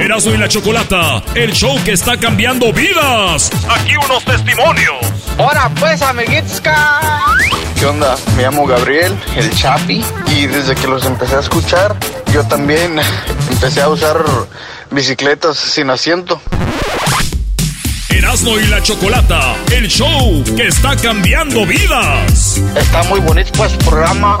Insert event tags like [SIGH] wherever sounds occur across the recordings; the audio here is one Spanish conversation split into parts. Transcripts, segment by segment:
Erasmo y la Chocolata, el show que está cambiando vidas. Aquí unos testimonios. Ahora pues, amiguitos. ¿Qué onda? Me llamo Gabriel, el Chapi, y desde que los empecé a escuchar, yo también [LAUGHS] empecé a usar bicicletas sin asiento. Erasmo y la Chocolata, el show que está cambiando vidas. Está muy bonito pues programa.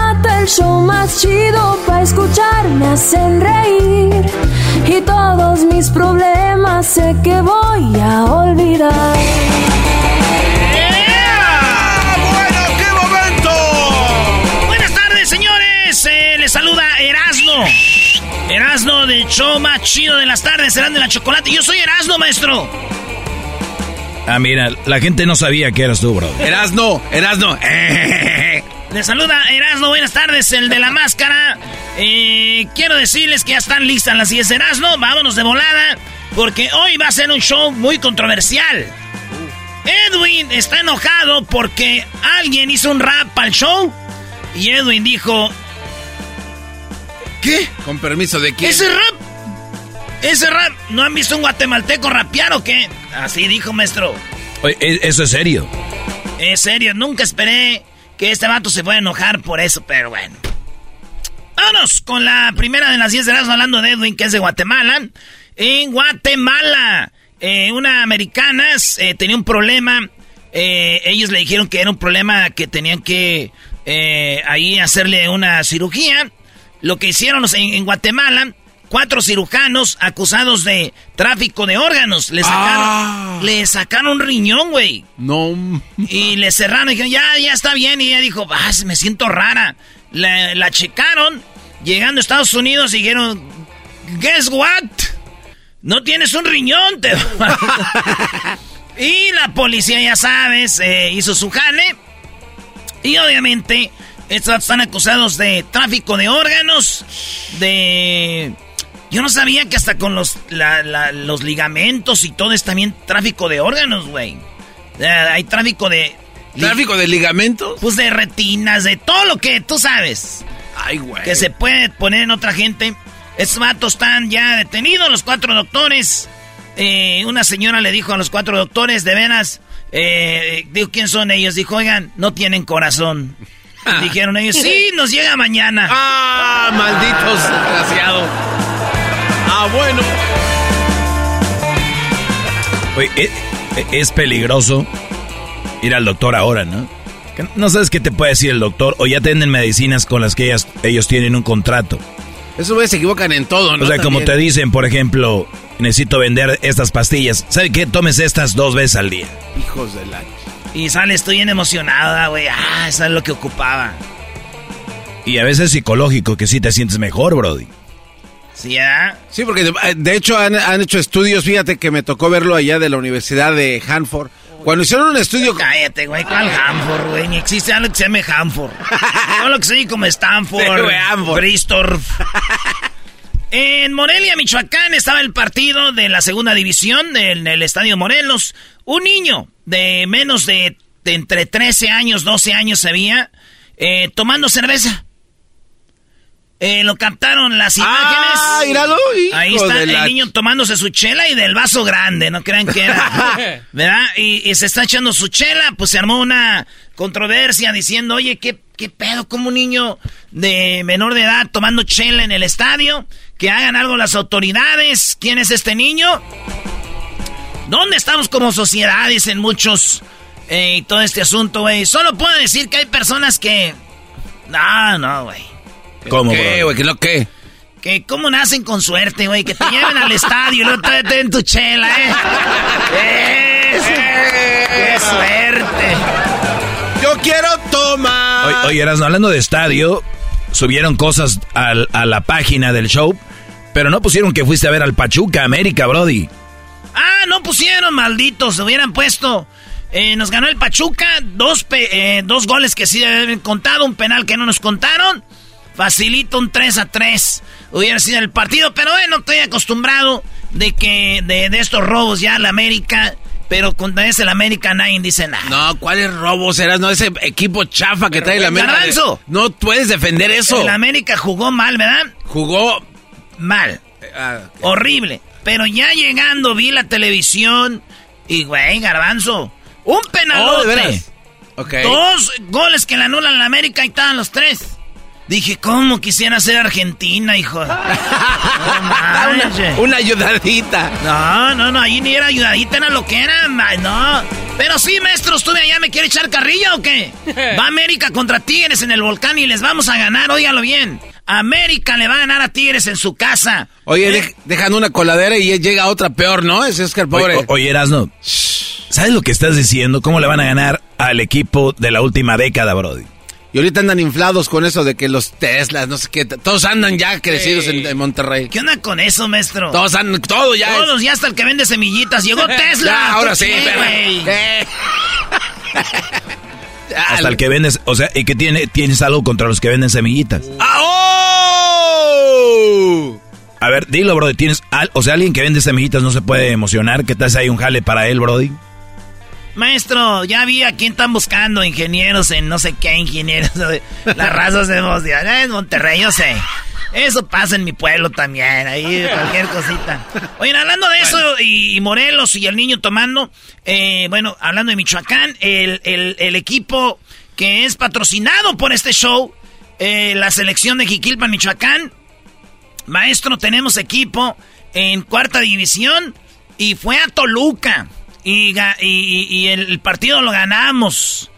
el show más chido para escuchar, me hacen reír. Y todos mis problemas sé que voy a olvidar. ¡Bueno, qué momento! Buenas tardes, señores. Eh, les saluda Erasno. Erasno del show más chido de las tardes, serán de la chocolate. Yo soy Erasno, maestro. Ah, mira, la gente no sabía que eras tú, bro. Erasno, Erasno. [LAUGHS] Les saluda Erasno, buenas tardes, el de la máscara. Eh, quiero decirles que ya están listas las 10 Erasno. Vámonos de volada, porque hoy va a ser un show muy controversial. Edwin está enojado porque alguien hizo un rap al show. Y Edwin dijo: ¿Qué? Con permiso de quién. ¿Ese rap? ¿Ese rap? ¿No han visto un guatemalteco rapear o qué? Así dijo, maestro. Oye, ¿e- ¿eso es serio? Es serio, nunca esperé que este vato se a enojar por eso, pero bueno. Vámonos con la primera de las 10 de las hablando de Edwin, que es de Guatemala. En Guatemala, eh, una americana eh, tenía un problema. eh, ellos le dijeron que era un problema que tenían que ahí hacerle una cirugía. Lo que hicieron en, en Guatemala, cuatro cirujanos acusados de tráfico de órganos. Le sacaron, le sacaron un riñón, güey. No. Y le cerraron y dijeron, ya, ya está bien. Y ella dijo, ah, me siento rara. La, la checaron, llegando a Estados Unidos, y dijeron, guess what? No tienes un riñón. Te... [LAUGHS] y la policía, ya sabes, eh, hizo su jale. Y obviamente, estos están acusados de tráfico de órganos, de... Yo no sabía que hasta con los, la- la- los ligamentos y todo es también tráfico de órganos, güey. Eh, Hay tráfico de... ¿Tráfico de ligamentos? Pues de retinas, de todo lo que tú sabes. Ay, güey. Que se puede poner en otra gente. Estos vatos están ya detenidos, los cuatro doctores. Eh, una señora le dijo a los cuatro doctores, de veras, eh, digo, ¿quién son ellos? Dijo, oigan, no tienen corazón. [LAUGHS] Dijeron ellos, sí, nos llega mañana. Ah, malditos desgraciados. Ah, bueno. Oye, e- e- es peligroso ir al doctor ahora, ¿no? No sabes qué te puede decir el doctor o ya tienen medicinas con las que ellas- ellos tienen un contrato. Esos güeyes se equivocan en todo, ¿no? O sea, como te dicen, por ejemplo, necesito vender estas pastillas. ¿Sabe qué? Tomes estas dos veces al día. Hijos de la... Y sale, estoy bien emocionada, güey. Ah, eso es lo que ocupaba. Y a veces es psicológico, que sí te sientes mejor, Brody. ¿Sí, ah? Sí, porque de, de hecho han, han hecho estudios, fíjate que me tocó verlo allá de la Universidad de Hanford, Cuando hicieron un estudio... Cállate, güey, ¿cuál Hanford, güey? Ni existe algo que se llame Hanford. Todo lo que se como Stanford, [LAUGHS] Sí. Bristol. [LAUGHS] En Morelia, Michoacán, estaba el partido de la segunda división en el Estadio Morelos. Un niño de menos de, de entre 13 años, 12 años se veía eh, tomando cerveza. Eh, lo captaron las imágenes. ¡Ah, míralo! Ahí está el la- niño tomándose su chela y del vaso grande, no crean que era. [LAUGHS] ¿Verdad? Y, y se está echando su chela, pues se armó una controversia diciendo, oye, ¿qué, qué pedo? como un niño de menor de edad tomando chela en el estadio? Que hagan algo las autoridades. ¿Quién es este niño? ¿Dónde estamos como sociedades en muchos eh, y todo este asunto, güey? Solo puedo decir que hay personas que... No, no, güey. ¿Cómo, ¿Qué, bro? güey? ¿Qué lo qué? Que cómo nacen con suerte, güey. Que te lleven al estadio y luego te den tu chela, ¿eh? [LAUGHS] Es- ¡Qué suerte! Yo quiero tomar. Oye, oye, Erasmo, hablando de estadio, subieron cosas al- a la página del show, pero no pusieron que fuiste a ver al Pachuca América, Brody. Ah, no pusieron, malditos. Se hubieran puesto. Eh, nos ganó el Pachuca. Dos, pe- eh, dos goles que sí deben contado. Un penal que no nos contaron. Facilito un 3 a 3. Hubiera sido el partido. Pero bueno, estoy acostumbrado de que de, de estos robos ya la América. Pero cuando es el América nadie dice nada. No, ¿cuáles robos eras? No, ese equipo chafa que trae la América. Garbanzo. No puedes defender eso. El América jugó mal, ¿verdad? Jugó. Mal. ah, Horrible. Pero ya llegando vi la televisión y, güey, garbanzo. Un Oh, penalote. de veras. Ok. Dos goles que le anulan a la América y estaban los tres. Dije, ¿cómo quisiera ser Argentina, hijo? [LAUGHS] No una, una ayudadita. No, no, no, ahí ni era ayudadita, era lo que era, no. Pero sí, maestro, estuve allá, ¿me quiere echar carrilla o qué? [LAUGHS] Va América contra Tigres en el volcán y les vamos a ganar, óigalo bien. América le va a ganar a Tigres en su casa. Oye, ¿Eh? dej- dejan una coladera y llega otra peor, ¿no? Ese es que el pobre. Oye, oye, Erasmo, ¿sabes lo que estás diciendo? ¿Cómo le van a ganar al equipo de la última década, Brody? Y ahorita andan inflados con eso de que los Teslas, no sé qué. Todos andan ya crecidos en, en Monterrey. ¿Qué onda con eso, maestro? Todos andan, todo ya. es- Todos, ya hasta el que vende semillitas. Llegó [LAUGHS] Tesla. Ya, ahora ¿Tú sí? ¿Qué? [LAUGHS] Hasta el que vendes, o sea, ¿y qué tiene, tienes algo contra los que venden semillitas? ¡Ah, oh! A ver, dilo, Brody, tienes, al- o sea, alguien que vende semillitas no se puede emocionar, ¿qué tal si hay un jale para él, Brody? Maestro, ya vi a quién están buscando ingenieros en no sé qué ingenieros. Las razas de emoción. Eh, En Monterrey, yo sé. Eso pasa en mi pueblo también, ahí cualquier cosita. Oye, hablando de eso y, y Morelos y el niño tomando, eh, bueno, hablando de Michoacán, el, el- el equipo que es patrocinado por este show, eh, la selección de Jiquilpan, Michoacán, Maestro, tenemos equipo en cuarta división y fue a Toluca. Y, y- el, partido lo ganamos.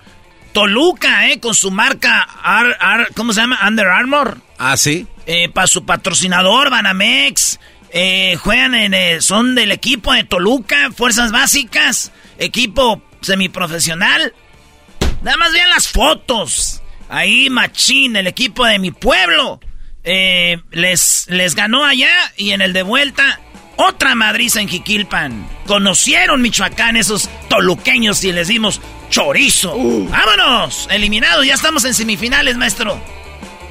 Toluca, ¿eh? Con su marca, Ar- Ar- ¿cómo se llama? Under Armour. Ah, sí. para su patrocinador, Banamex. Eh, juegan en, eh, son del equipo de Toluca, Fuerzas Básicas, equipo semiprofesional. Nada más vean las fotos. Ahí, Machín, el equipo de mi pueblo. eh, les, les ganó allá y en el de vuelta, otra madriza en Jiquilpan. Conocieron Michoacán esos toluqueños y les dimos chorizo. ¡Vámonos! Eliminados, ya estamos en semifinales, maestro.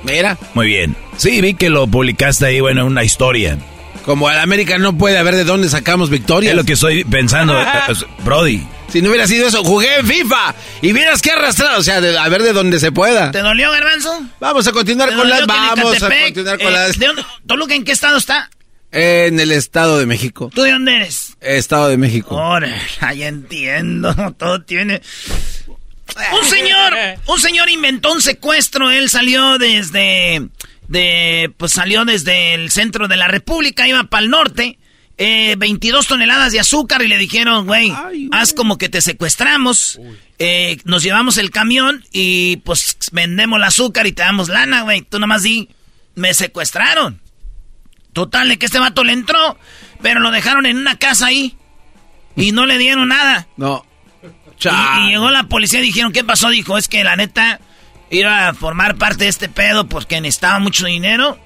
Mira, Muy bien. Sí, vi que lo publicaste ahí, bueno, una historia. como el América no puede haber de dónde sacamos victorias. Es lo que estoy pensando, [LAUGHS] eh, Brody. Si no hubiera sido eso, jugué en FIFA y vieras qué arrastrado. O sea, de- a ver de dónde se pueda. ¿Te dolió, Garbanzo? Vamos a continuar ¿Te con las. que Vamos a continuar con eh, las. ¿de dónde- ¿Toluca en qué estado está? En el Estado de México. ¿Tú de dónde eres? Estado de México. [LAUGHS] Ahora, ya entiendo. [LAUGHS] Todo tiene. Un señor, un señor inventó un secuestro. Él salió desde, de, pues salió desde el centro de la República, iba para el norte. eh, 22 toneladas de azúcar y le dijeron, güey, haz como que te secuestramos. eh, nos llevamos el camión y pues vendemos el azúcar y te damos lana, güey. Tú nomás di, me secuestraron. Total, de que este vato le entró, pero lo dejaron en una casa ahí y no le dieron nada. No. Y, y llegó la policía y dijeron, ¿qué pasó? Dijo, es que la neta iba a formar parte de este pedo porque necesitaba mucho dinero.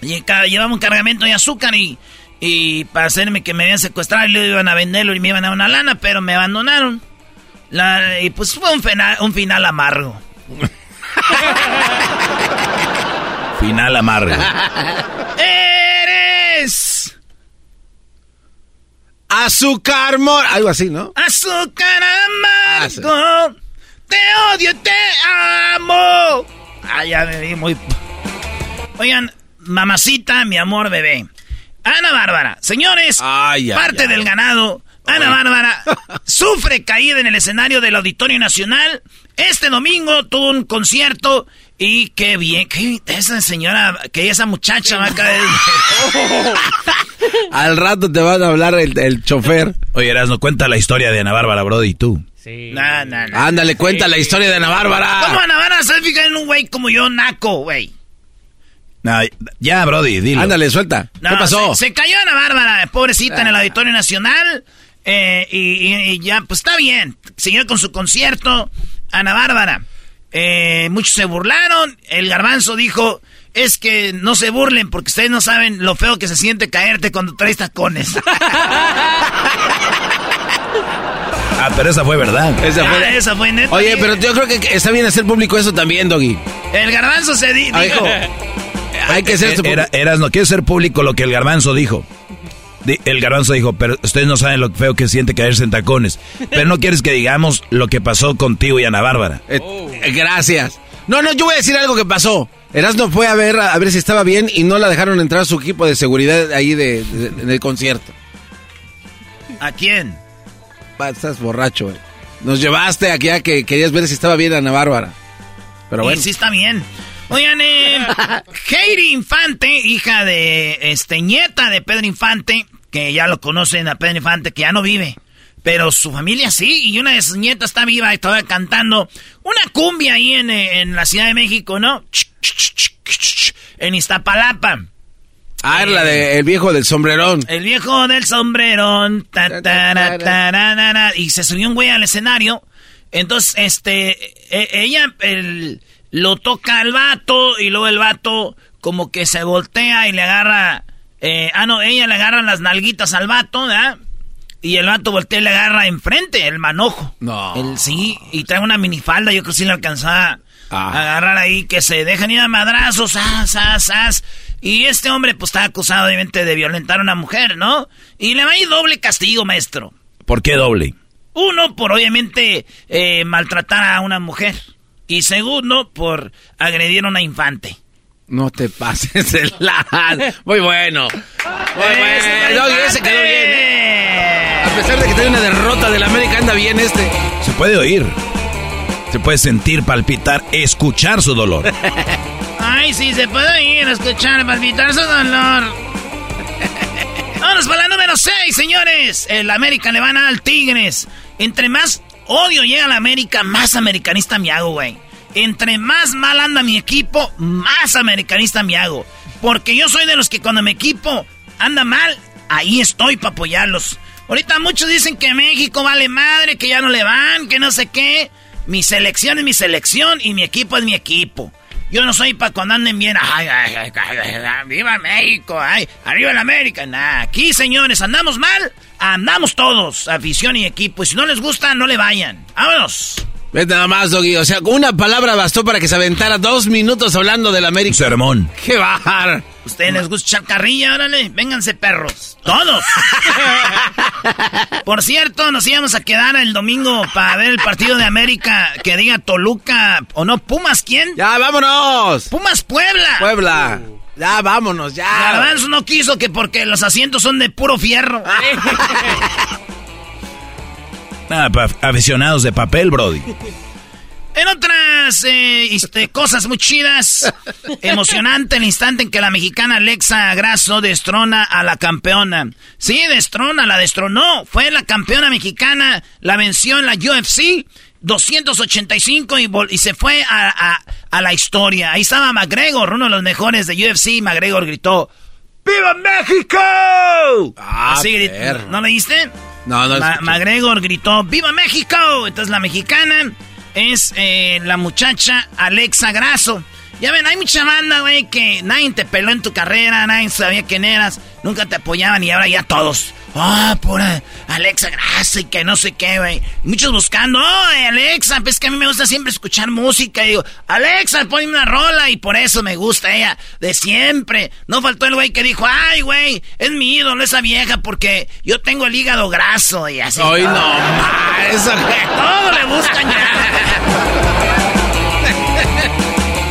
Y llevaba un cargamento de azúcar y, y para hacerme que me habían secuestrado y lo iban a venderlo y me iban a dar una lana, pero me abandonaron. La, y pues fue un, fena- un final amargo. [LAUGHS] Final amargo. Eres Azúcar mor... Algo así, ¿no? azúcar Ah, sí. amargo. Te odio, te amo. Ah, ya me vi muy... Oigan, mamacita, mi amor bebé. Ana Bárbara. Señores, Ay, ay, parte ay. del ganado. Ana Bárbara [LAUGHS] sufre caída en el escenario del Auditorio Nacional. Este domingo tuvo un concierto y qué bien, que esa señora, que esa muchacha va a caer. [LAUGHS] Al rato te van a hablar el, el chofer. Oye, Erasno, cuenta la historia de Ana Bárbara, Brody, y tú. No, no, no. Ándale, cuenta la historia de Ana ¿Cómo Bárbara. Ana Bárbara se fija en un güey como yo, naco, güey? No, ya, Brody, dilo. Ándale, suelta. No, ¿Qué pasó? Se, se cayó Ana Bárbara, pobrecita, en el Auditorio Nacional. eh, y, y- y ya, pues está bien. Siguió con su concierto. Ana Bárbara. Eh, muchos se burlaron. El garbanzo dijo: Es que no se burlen porque ustedes no saben lo feo que se siente caerte cuando traes tacones. Ah, pero esa fue verdad. Esa Ah, fue- esa fue neta. Oye, pero yo creo que está bien hacer público eso también, Doggy. El garbanzo se di- Ay, dijo: Hay que Eh, Erasno, quiere ser público lo que el garbanzo dijo. El garbanzo dijo, pero ustedes no saben lo feo que siente caerse en tacones. Pero no quieres que digamos lo que pasó contigo y Ana Bárbara. Eh, eh, gracias. No, no, yo voy a decir algo que pasó. Erasmo fue a ver a ver si estaba bien y no la dejaron entrar a su equipo de seguridad ahí de, de- en el concierto. ¿A quién? Estás borracho, güey. Nos llevaste aquí a que querías ver si estaba bien Ana Bárbara. Pero Y bueno. sí está bien. Oigan, eh, [LAUGHS] Heidi Infante, hija de, este, nieta de Pedro Infante, que ya lo conocen a Pedro Infante, que ya no vive. Pero su familia sí, y una de sus nietas está viva y todavía cantando una cumbia ahí en, eh, en la Ciudad de México, ¿no? En Iztapalapa. Ah, era la de el viejo del sombrerón. El viejo del sombrerón. ta, y se subió un güey al escenario. Entonces, este, e- ella el- lo toca al vato y luego el vato como que se voltea y le agarra... eh, ah, no, ella le agarra las nalguitas al vato, ¿verdad? Y el vato voltea y le agarra enfrente, el manojo. No. El sí, y trae una minifalda, yo creo que sí le alcanzaba Ah. a agarrar ahí, que se dejan ir a madrazos, as, as, as. Y este hombre, pues, está acusado, obviamente, de violentar a una mujer, ¿no? Y le va a ir doble castigo, maestro. ¿Por qué doble? Uno, por obviamente eh, maltratar a una mujer. Y segundo, por agredir a una infante. No te pases el la. Muy bueno. Muy bueno. Ese quedó bien. ¿eh? A pesar de que tiene una derrota del América, anda bien este. Se puede oír. Se puede sentir, palpitar, escuchar su dolor. [LAUGHS] Ay, sí, se puede a escuchar, palpitar su dolor. Vámonos para la número 6, señores. El América le van al Tigres. Entre más odio llega al América, más americanista me hago, güey. Entre más mal anda mi equipo, más americanista me hago. Porque yo soy de los que cuando mi equipo anda mal, ahí estoy para apoyarlos. Ahorita muchos dicen que México vale madre, que ya no le van, que no sé qué. Mi selección es mi selección y mi equipo es mi equipo. Yo no soy para cuando anden bien. Ay, ay, ay, ¡Viva México! ¡Arriba el América! Nah, aquí, señores, andamos mal, andamos todos, afición y equipo. Y si no les gusta, no le vayan. ¡Vámonos! Vete nada más, Doggy. O sea, una palabra bastó para que se aventara dos minutos hablando del Un América. sermón. ¡Qué bajar! ¿Ustedes les gusta echar carrilla? Órale, vénganse perros. Todos. Por cierto, nos íbamos a quedar el domingo para ver el partido de América que diga Toluca o no, Pumas, ¿quién? ¡Ya, vámonos! Pumas Puebla. Puebla. Ya, vámonos, ya. Garbanzo no quiso que porque los asientos son de puro fierro. Nada, [LAUGHS] [LAUGHS] pa- aficionados de papel, Brody. En otras eh, este, cosas muy chidas, [LAUGHS] emocionante el instante en que la mexicana Alexa Grasso destrona a la campeona. Sí, destrona, la destronó. Fue la campeona mexicana, la venció en la UFC 285 y, y se fue a, a- a la historia. Ahí estaba McGregor, uno de los mejores de UFC. McGregor gritó, ¡Viva México! Ah, Así gritó. perro. ¿No leíste? No, no Ma-. McGregor gritó, ¡Viva México! Entonces la mexicana es eh, la muchacha Alexa Grasso. Ya ven, hay mucha banda, güey, que nadie te peló en tu carrera, nadie sabía quién eras, nunca te apoyaban y ahora ya todos. Ah, por Alexa Grasa y que no sé qué, güey. Muchos buscando, oh, Alexa, pues que a mí me gusta siempre escuchar música. Y digo, Alexa, ponme una rola y por eso me gusta ella, de siempre. No faltó el güey que dijo, ay, güey, es mi ídolo esa vieja porque yo tengo el hígado graso y así. Ay, no, [LAUGHS] eso, Todo le buscan ya. [LAUGHS]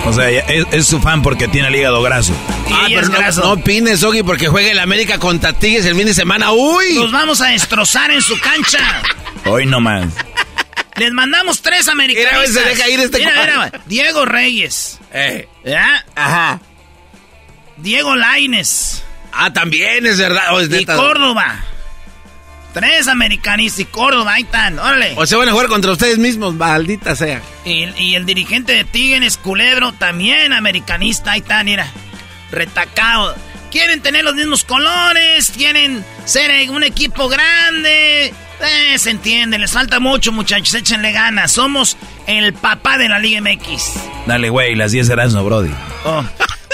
O sea, es, su fan porque tiene el hígado graso. ah, pero no, graso. no opines, Ogi, porque juega el América contra Tigres el fin de semana. ¡Uy! Nos vamos a destrozar en su cancha. Hoy no más. Les mandamos tres americanistas. Mira, se deja ir este mira, mira, Diego Reyes. Eh. ¿Ya? Ajá. Diego Laines. Ah, también es verdad. Oh, y Córdoba. Tres americanistas y Córdoba, ahí están, órale. O se van a jugar contra ustedes mismos, maldita sea. Y, el dirigente de Tigres, Culebro, también americanista, ahí están, mira. Retacado. Quieren tener los mismos colores, quieren ser un equipo grande. Eh, se entiende, les falta mucho, muchachos, échenle ganas. Somos el papá de la Liga MX. Dale, güey, las 10 serán no, Brody. Oh.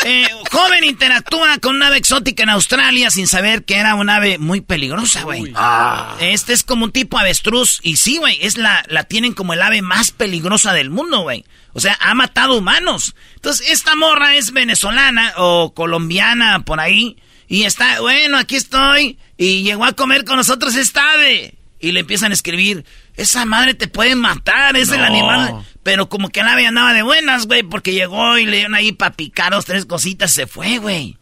Eh, joven interactúa con una ave exótica en Australia sin saber que era una ave muy peligrosa, güey. Ah. Este es como un tipo avestruz. Y sí, güey, es la, la tienen como el ave más peligrosa del mundo, güey. O sea, ha matado humanos. Entonces, esta morra es venezolana o colombiana por ahí. Y está, bueno, aquí estoy. Y llegó a comer con nosotros esta ave. Y le empiezan a escribir, esa madre te puede matar, es el animal. Pero como que la ave andaba de buenas, güey, porque llegó y le dieron ahí para picar dos, tres cositas, se fue, güey.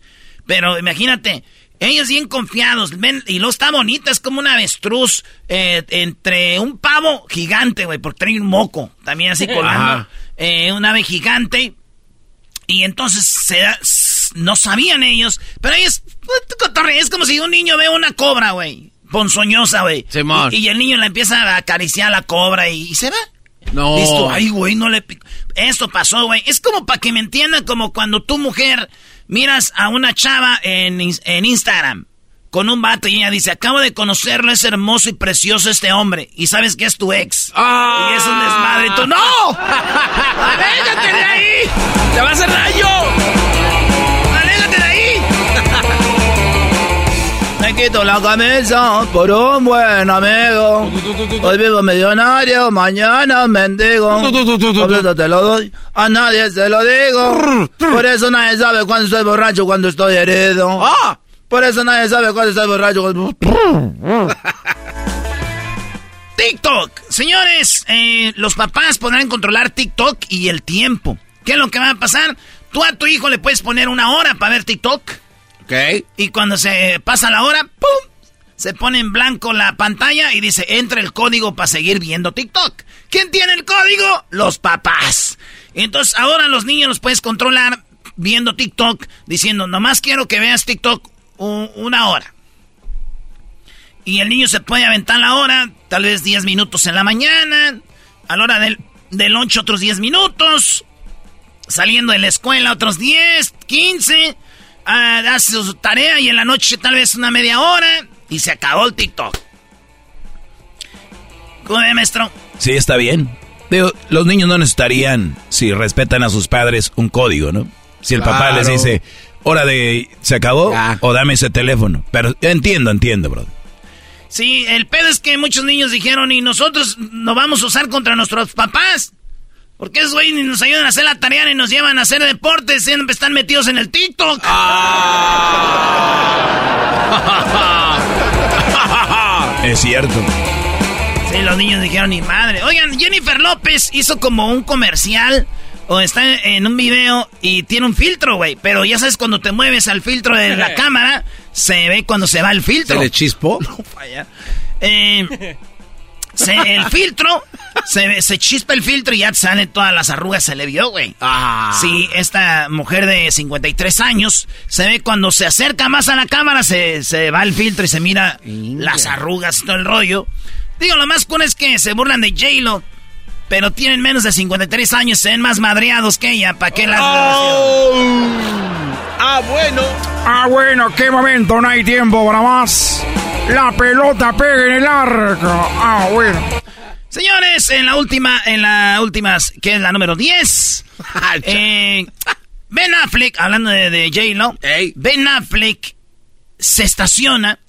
Pero imagínate, ellos bien confiados, ven, y lo está bonita, es como un avestruz eh, entre un pavo gigante, güey, porque trae un moco, también así colando. Eh, un ave gigante. Y entonces se no sabían ellos, pero ellos, es como si un niño ve una cobra, güey ponzoñosa, güey. Y, y, el niño la empieza a acariciar a la cobra y, se va. No. Listo, ay, güey, no le... Esto pasó, güey. Es como para que me entiendan, como cuando tu mujer miras a una chava en, en Instagram con un vato y ella dice, acabo de conocerlo, es hermoso y precioso este hombre. Y sabes que es tu ex. Ah. Y es un desmadre. Y tú, ¡no! [LAUGHS] ¡Aléjate de ahí! ¡Te va a hacer daño! Me quito la camisa por un buen amigo. Hoy vivo millonario, mañana mendigo. Completo te lo doy, a nadie se lo digo. Por eso nadie sabe cuando estoy borracho, cuando estoy herido. ¡Ah! Por eso nadie sabe cuando estoy borracho. [LAUGHS] TikTok. Señores, eh, los papás podrán controlar TikTok y el tiempo. ¿Qué es lo que va a pasar? Tú a tu hijo le puedes poner una hora para ver TikTok. Y cuando se pasa la hora, ¡pum! Se pone en blanco la pantalla y dice, entra el código para seguir viendo TikTok. ¿Quién tiene el código? Los papás. Entonces ahora los niños los puedes controlar viendo TikTok, diciendo, nomás quiero que veas TikTok una hora. Y el niño se puede aventar la hora, tal vez 10 minutos en la mañana, a la hora del, del lunch otros 10 minutos, saliendo de la escuela otros 10, 15, ah, hace su tarea y en la noche tal vez una media hora y se acabó el TikTok. ¿Cómo ve, maestro? Sí, está bien. los niños no necesitarían, si respetan a sus padres, un código, ¿no? Si el papá les dice, hora de... ¿Se acabó? O dame ese teléfono. Pero entiendo, entiendo, bro. Sí, el pedo es que muchos niños dijeron, y nosotros no vamos a usar contra nuestros papás. Porque esos güeyes ni nos ayudan a hacer la tarea ni nos llevan a hacer deportes, siempre están metidos en el TikTok. Ah. [LAUGHS] es cierto. Sí, los niños dijeron, ni madre. Oigan, Jennifer López hizo como un comercial o está en un video y tiene un filtro, güey. Pero ya sabes, cuando te mueves al filtro de la [LAUGHS] cámara, se ve cuando se va el filtro. ¿Se le chispó? [LAUGHS] No, falla. Eh, se, el filtro, se, se, chispa el filtro y ya salen todas las arrugas, se le vio, güey. Ah. Sí, esta mujer de 53 años, se ve cuando se acerca más a la cámara, se, se va el filtro y se mira las arrugas y todo el rollo. Digo, lo más cool es que se burlan de J-Lo, pero tienen menos de 53 años, se ven más madreados que ella, ¿para qué la... Oh. Ah, bueno. Ah, bueno, qué momento, no hay tiempo para más. La pelota pega en el arco. Ah, bueno. Señores, en la última, en la última, que es la número 10. [LAUGHS] eh, Ben Affleck, hablando de, de J-Lo, Ben Affleck se estaciona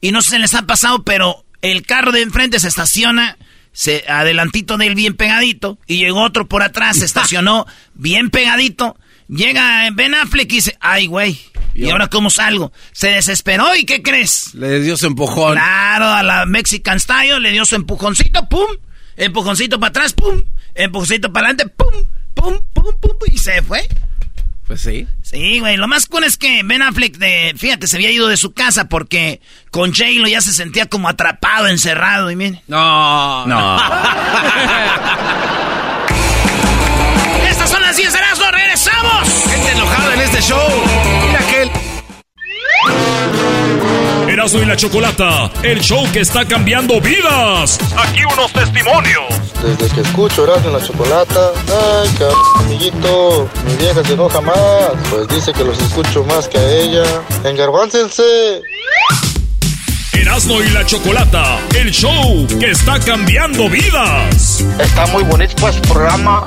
y no se les ha pasado, pero el carro de enfrente se estaciona se adelantito de él bien pegadito y llegó otro por atrás, se estacionó [LAUGHS] bien pegadito. Llega Ben Affleck y dice, ay, güey, ¿y ahora cómo salgo? Se desesperó y ¿qué crees? Le dio su empujón. Claro, a la Mexican Style le dio su empujoncito, pum, empujoncito para atrás, pum, empujoncito para adelante, pum, pum, pum, pum, y se fue. Pues sí. Sí, güey. Lo más cool es que Ben Affleck, de, fíjate, se había ido de su casa porque con J-Lo ya se sentía como atrapado, encerrado. Y miren. No. No. [LAUGHS] enojada en este show. Mira aquel. Erasmo y la Chocolata, el show que está cambiando vidas. Aquí unos testimonios. Desde que escucho Erasmo y la Chocolata, ay, cabrón, amiguito, mi vieja se enoja más, pues dice que los escucho más que a ella. Engarbáncense. Erasmo y la Chocolata, el show que está cambiando vidas. Está muy bonito pues el programa.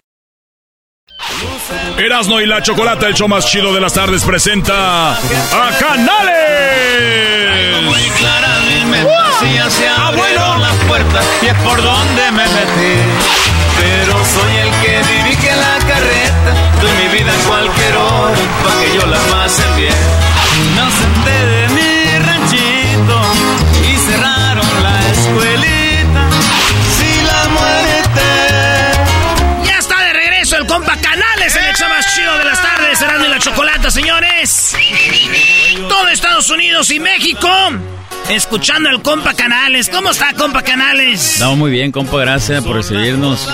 Erasmo y la Chocolata, el show más chido de las tardes, presenta a Canales. Muy claramente se abrieron las puertas y es por donde me metí. Pero soy el que dirige la carreta, doy mi vida en cualquier hora para que yo la pasen bien. Me ausenté de el hecho más chido de las tardes, Erasmo y la Chocolata, señores. Todo Estados Unidos y México. Escuchando al compa Canales. ¿Cómo está, compa Canales? Estamos muy bien, compa, gracias por recibirnos.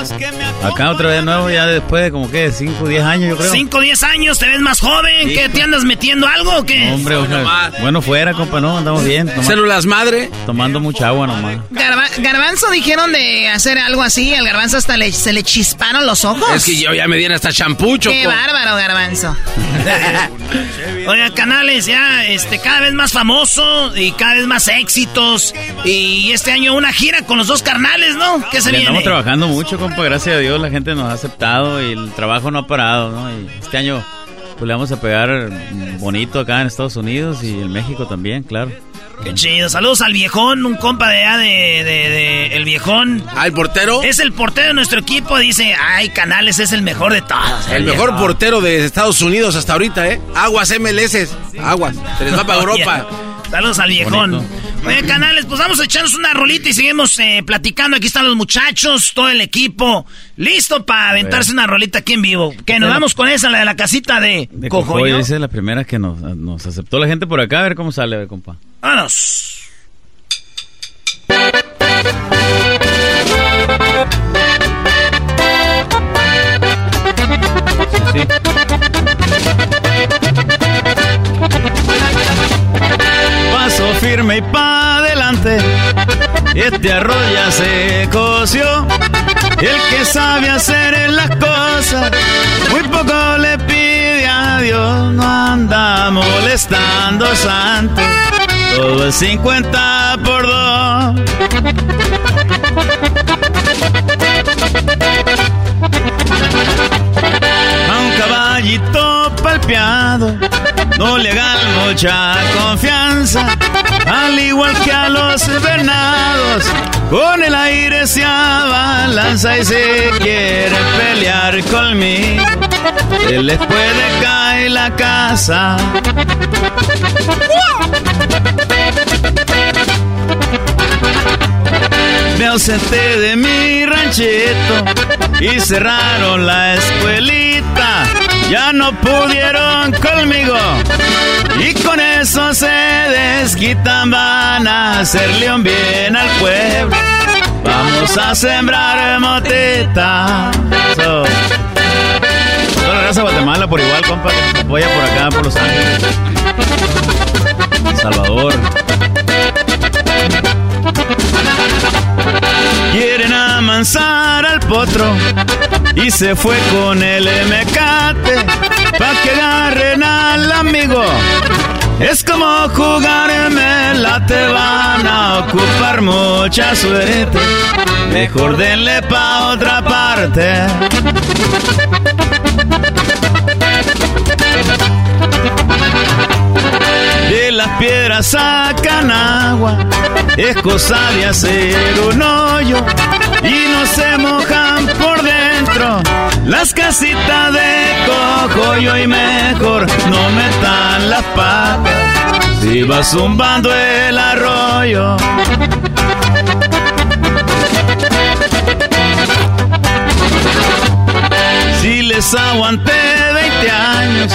Acá otra vez de nuevo, ya después de como que 5 o 10 años, yo creo. 5 o 10 años, te ves más joven. Sí. ¿Qué te andas metiendo algo o qué? Hombre, ojalá- bueno, fuera, compa, no, andamos bien. toma- Células madre. Tomando mucha agua nomás. Garba- garbanzo dijeron de hacer algo así. Al garbanzo hasta le- se le chisparon los ojos. Es que yo ya me dieron hasta champú, Choco. Qué bárbaro, garbanzo. [LAUGHS] Oiga, Canales, ya este, cada vez más famoso y cada vez más éxitos. Y este año una gira con los dos carnales, ¿no? ¿Qué se Le viene? Estamos trabajando mucho, compa, gracias a Dios la gente nos ha aceptado y el trabajo no ha parado, ¿no? Y este año pues le vamos a pegar bonito acá en Estados Unidos y en México también, claro. Qué chido. Saludos al viejón, un compa de allá de, de- de- el viejón. ¿Ah, el portero? Es el portero de nuestro equipo. Dice, ay, Canales es el mejor de todos. El mejor viejón. portero de Estados Unidos hasta ahorita, ¿eh? Aguas MLS. Aguas. Se les va para [LAUGHS] Europa. Saludos al viejón. Bonito. Oye, Canales, pues vamos a echarnos una rolita y seguimos eh, platicando. Aquí están los muchachos, todo el equipo, listo para aventarse una rolita aquí en vivo. Que nos vamos con esa, la de la casita de, De Cojoyo. Esa es la primera que nos, nos aceptó la gente por acá, a ver cómo sale, a ver, compa. Vámonos. Paso firme y pa' adelante. Este arroz se coció. Y el que sabe hacer las cosas, muy poco le pide a Dios. No anda molestando santo. Todo es 50 por dos. A un caballito palpeado no le hagan mucha confianza, al igual que a los venados. Con el aire se abalanza y se quiere pelear conmigo. Se les puede caer la casa. Me ausenté de mi ranchito y cerraron la escuelita. Ya no pudieron conmigo y con eso se desquitan. Van a hacerle un bien al pueblo. Vamos a sembrar moteta. So. Toda la raza Guatemala por igual, compa. Voy a por acá, por Los Ángeles. Salvador. Quieren amansar al potro y se fue con el mecate pa' que agarren al amigo. Es como jugarme la te van a ocupar mucha suerte. Mejor denle pa' otra parte. Las piedras sacan agua, es cosa de hacer un hoyo y no se mojan por dentro. Las casitas de cojollo y mejor no metan las patas si va zumbando el arroyo. Si les aguanté 20 años,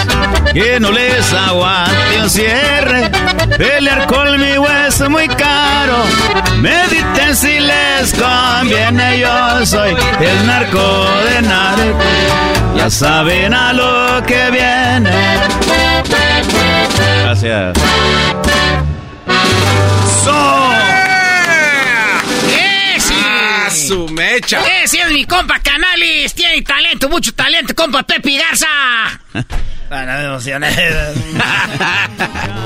que no les aguante un cierre. Pelear conmigo es muy caro. Mediten si les conviene. Yo soy el narco de narco. Ya saben a lo que viene. Gracias. ¡Ese! Su mecha! ¡Ese es mi compa Canales! Tiene talento, mucho talento, compa Pepe Garza. [LAUGHS] Ah, no me emocioné.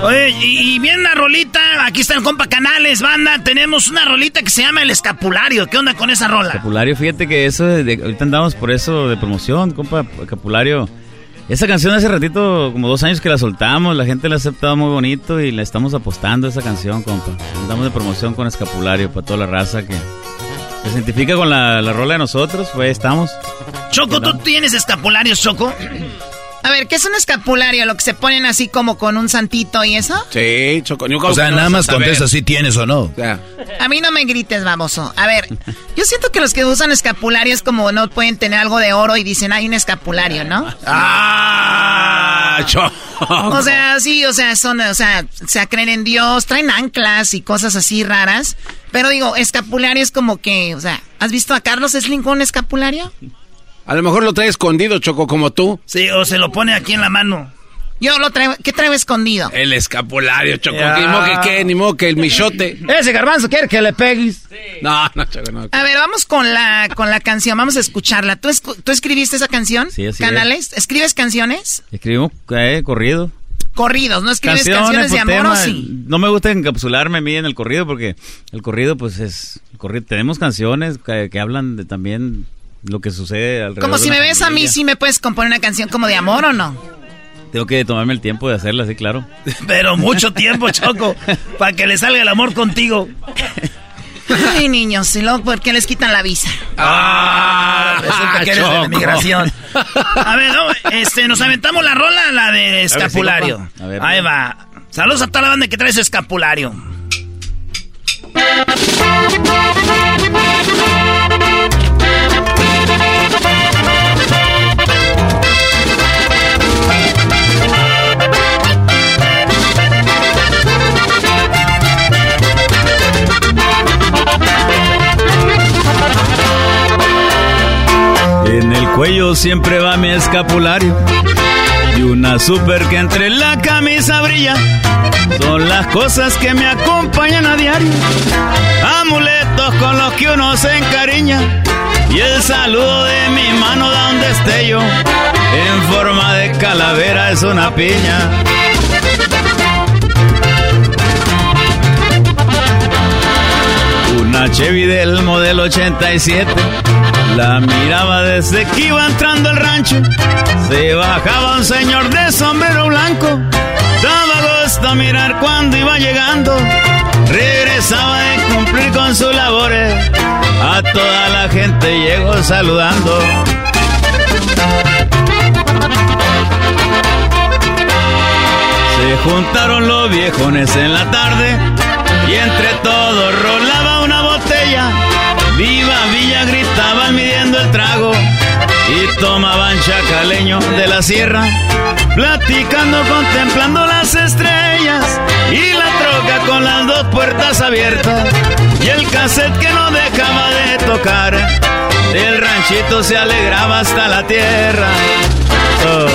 Oye, y, y viene una rolita. Aquí está el compa Canales, banda. Tenemos una rolita que se llama El Escapulario. ¿Qué onda con esa rola? Capulario, fíjate que eso, de, de- ahorita andamos por eso de promoción, compa, Capulario. Esa canción hace ratito, como dos años que la soltamos, la gente la ha aceptado muy bonito y la estamos apostando a esa canción, compa. Andamos de promoción con Escapulario para toda la raza que se identifica con la, la rola de nosotros, pues estamos. Choco, ¿tú tienes escapularios, Choco? A ver, ¿qué es un escapulario? ¿Lo que se ponen así como con un santito y eso? Sí, Choco. O sea, nada más contesta si tienes o no. O sea, A mí no me grites, baboso. A ver, yo siento que los que usan escapulario es como no pueden tener algo de oro y dicen, hay un escapulario, ¿no? ¡Ah! Choco. O sea, sí, o sea, son, o sea, se creen en Dios, traen anclas y cosas así raras. Pero digo, escapulario es como que, o sea, ¿has visto a Carlos Slim con un escapulario? A lo mejor lo trae escondido, Choco, como tú. Sí, o se lo pone aquí en la mano. Yo lo traigo, ¿qué traigo escondido? El escapulario, Choco. Ya. Ni modo que qué, ni modo que el michote. Ese garbanzo quiere que le pegues. No, no, Choco, no. A ver, vamos con la, con la canción, vamos a escucharla. ¿Tú, escu- tú escribiste esa canción? Sí, así ¿Canales? ¿Escribes canciones? Escribimos eh, corrido. Corridos, ¿no escribes canciones, de por amor o tema. sí? No me gusta encapsularme a mí en el corrido porque el corrido pues es... el corrido- tenemos canciones que, que hablan de también lo que sucede alrededor Como de si me ves a mí. ¿sí me puedes componer una canción como de amor o no? Tengo que tomarme el tiempo de hacerla, sí, claro. [LAUGHS] Pero mucho tiempo, Choco, para que le salga el amor contigo. Ay, niños, y luego, ¿por qué les quitan la visa? Ah, resulta que eres de la Choco. migración. A ver, no, este, nos aventamos la rola, la de escapulario. compa. A ver, Ahí va. Saludos a toda la banda que trae su escapulario. Cuello siempre va mi escapulario y una super que entre la camisa brilla. Son las cosas que me acompañan a diario, amuletos con los que uno se encariña y el saludo de mi mano da un destello en forma de calavera es una piña. una Chevy del modelo 87. La miraba desde que iba entrando al rancho. Se bajaba un señor de sombrero blanco. Daba gusto mirar cuando iba llegando. Regresaba de cumplir con sus labores. A toda la gente llegó saludando. Se juntaron los viejones en la tarde y entre todos rolaba una botella. Viva Villa gritaban midiendo el trago y tomaban chacaleño de la sierra, platicando, contemplando las estrellas y la troca con las dos puertas abiertas y el cassette que no dejaba de tocar. Del ranchito se alegraba hasta la tierra. Oh.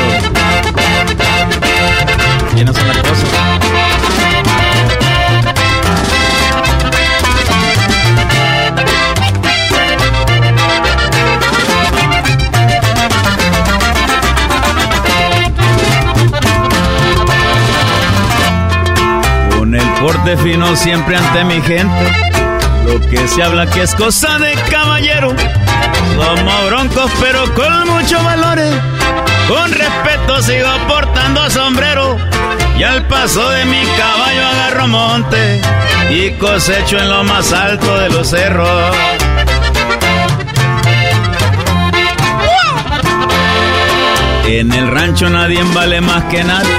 Porte fino siempre ante mi gente. Lo que se habla que es cosa de caballero. Somos broncos pero con muchos valores. Con respeto sigo portando sombrero. Y al paso de mi caballo agarro monte. Y cosecho en lo más alto de los cerros. En el rancho nadie vale más que nadie.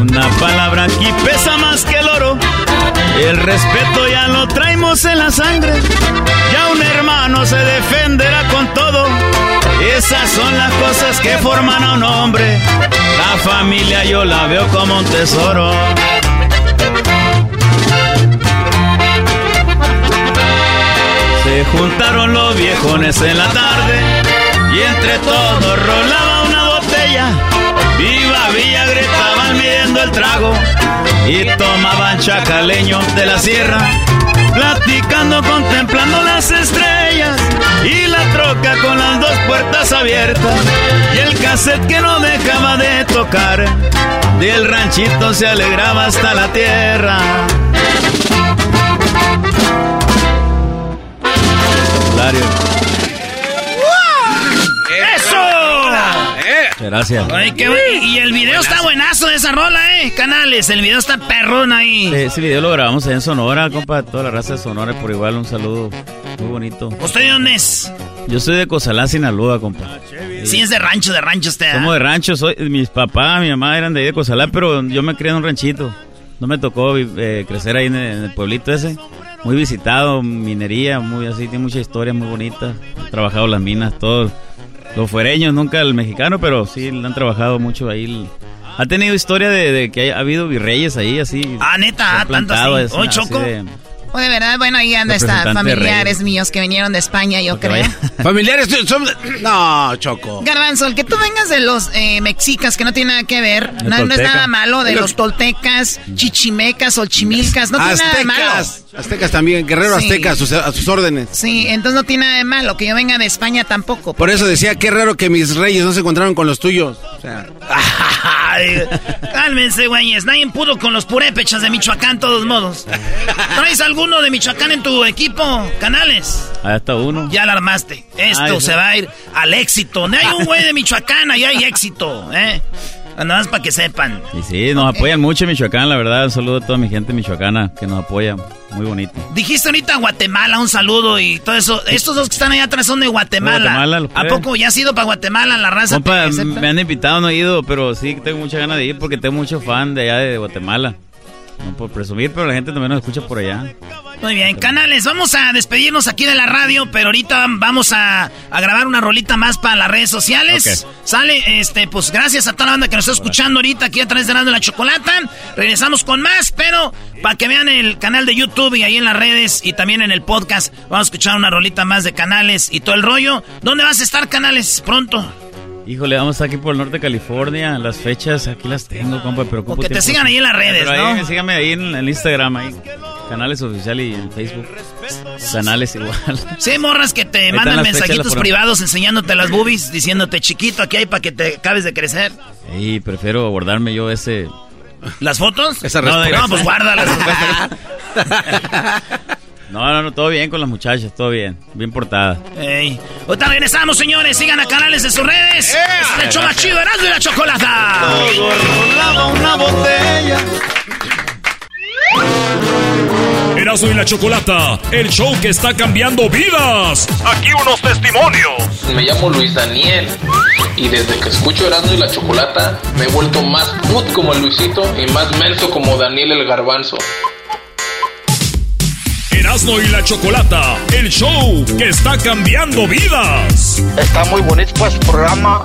Una palabra aquí pesa más que el respeto ya lo traemos en la sangre. Ya un hermano se defenderá con todo. Esas son las cosas que forman a un hombre. La familia yo la veo como un tesoro. Se juntaron los viejones en la tarde y entre todos rolaba una botella. Viva Villa gritaban midiendo el trago y tomaban chacaleño de la sierra, platicando, contemplando las estrellas y la troca con las dos puertas abiertas y el cassette que no dejaba de tocar. Del ranchito se alegraba hasta la tierra. Lario. Gracias. Ay, qué y el video está buenazo de esa rola, eh. Canales, el video está perrón ahí. Ese video lo grabamos en Sonora, compa. Toda la raza de Sonora por igual. Un saludo muy bonito. ¿Usted de dónde es? Yo soy de Cozalá, Sinaloa, compa. Sí, es de rancho, de rancho usted. ¿ah? Somos de rancho. Soy, mis papás, mi mamá eran de ahí de Cozalá, pero yo me crié en un ranchito. No me tocó eh, crecer ahí en el, en el pueblito ese. Muy visitado, minería, muy así, tiene mucha historia muy bonita. He trabajado las minas, todos. Los fuereños, nunca el mexicano, pero sí le han trabajado mucho ahí. Ha tenido historia de, de que ha habido virreyes ahí, así. Ah, neta, ah, tanto así. Hoy, así Choco. de- O de verdad, bueno, ahí anda está familiares míos que vinieron de España, yo creo. [LAUGHS] Familiares, son... No, Choco. Garbanzo, el que tú vengas de los eh, mexicas, que no tiene nada que ver, no, no es nada malo, de Los- toltecas, chichimecas o chimilcas, no tiene nada de malo. Aztecas. También, guerrero Sí. azteca, a sus, a sus órdenes. Sí, entonces no tiene nada de malo, que yo venga de España tampoco. Por eso decía, qué raro que mis reyes no se encontraron con los tuyos. O sea, Ay, cálmense, güeyes. Nadie pudo con los purépechas de Michoacán, todos modos. ¿Traes alguno de Michoacán en tu equipo, Canales? Ahí está uno. Ya la armaste. Esto Ay, se va a ir al éxito. No hay un güey de Michoacán, ahí hay éxito, ¿eh? Nada más para que sepan. Y sí, nos apoyan mucho en Michoacán, la verdad. Un saludo a toda mi gente michoacana que nos apoya. Muy bonito. Dijiste ahorita Guatemala, un saludo y todo eso. Estos dos que están allá atrás son de Guatemala. Guatemala, ¿A poco ya has ido para Guatemala la raza? Compa, me han invitado, no he ido, pero sí tengo mucha ganas de ir porque tengo mucho fan de allá de Guatemala. No por presumir, pero la gente también nos escucha por allá. Muy bien, canales, vamos a despedirnos aquí de la radio, pero ahorita vamos a, a grabar una rolita más para las redes sociales. Sale, este, pues gracias a toda la banda que nos está escuchando ahorita aquí a través de Radio La Chocolata. Regresamos con más, pero para que vean el canal de YouTube y ahí en las redes y también en el podcast, vamos a escuchar una rolita más de canales y todo el rollo. ¿Dónde vas a estar, canales? Pronto. Híjole, vamos a estar aquí por el norte de California. Las fechas aquí las tengo, compa, pero que te sigan ahí en las redes, Pero ahí, ¿no? síganme ahí en el Instagram, ahí. Canales oficial y en Facebook. Canales igual. Sí, morras que te Ahí mandan fechas, mensajitos privados enseñándote las boobies, diciéndote chiquito, aquí hay para que te acabes de crecer. Y prefiero guardarme yo ese... ¿Las fotos? Esa no, no, pues guárdalas. [LAUGHS] [LAUGHS] No, no, no, todo bien con las muchachas, todo bien. Bien portada. Ey. Ahorita regresamos, señores. Sigan a canales de sus redes. Es el más chido, Erasmo y la Chocolata. Todo rolaba una botella. Erasmo y la Chocolata, el show que está cambiando vidas. Aquí unos testimonios. Me llamo Luis Daniel y desde que escucho Erasmo y la Chocolata me he vuelto más put como el Luisito y más menso como Daniel el Garbanzo. Erasmo y la Chocolata, el show que está cambiando vidas. Está muy bonito pues programa.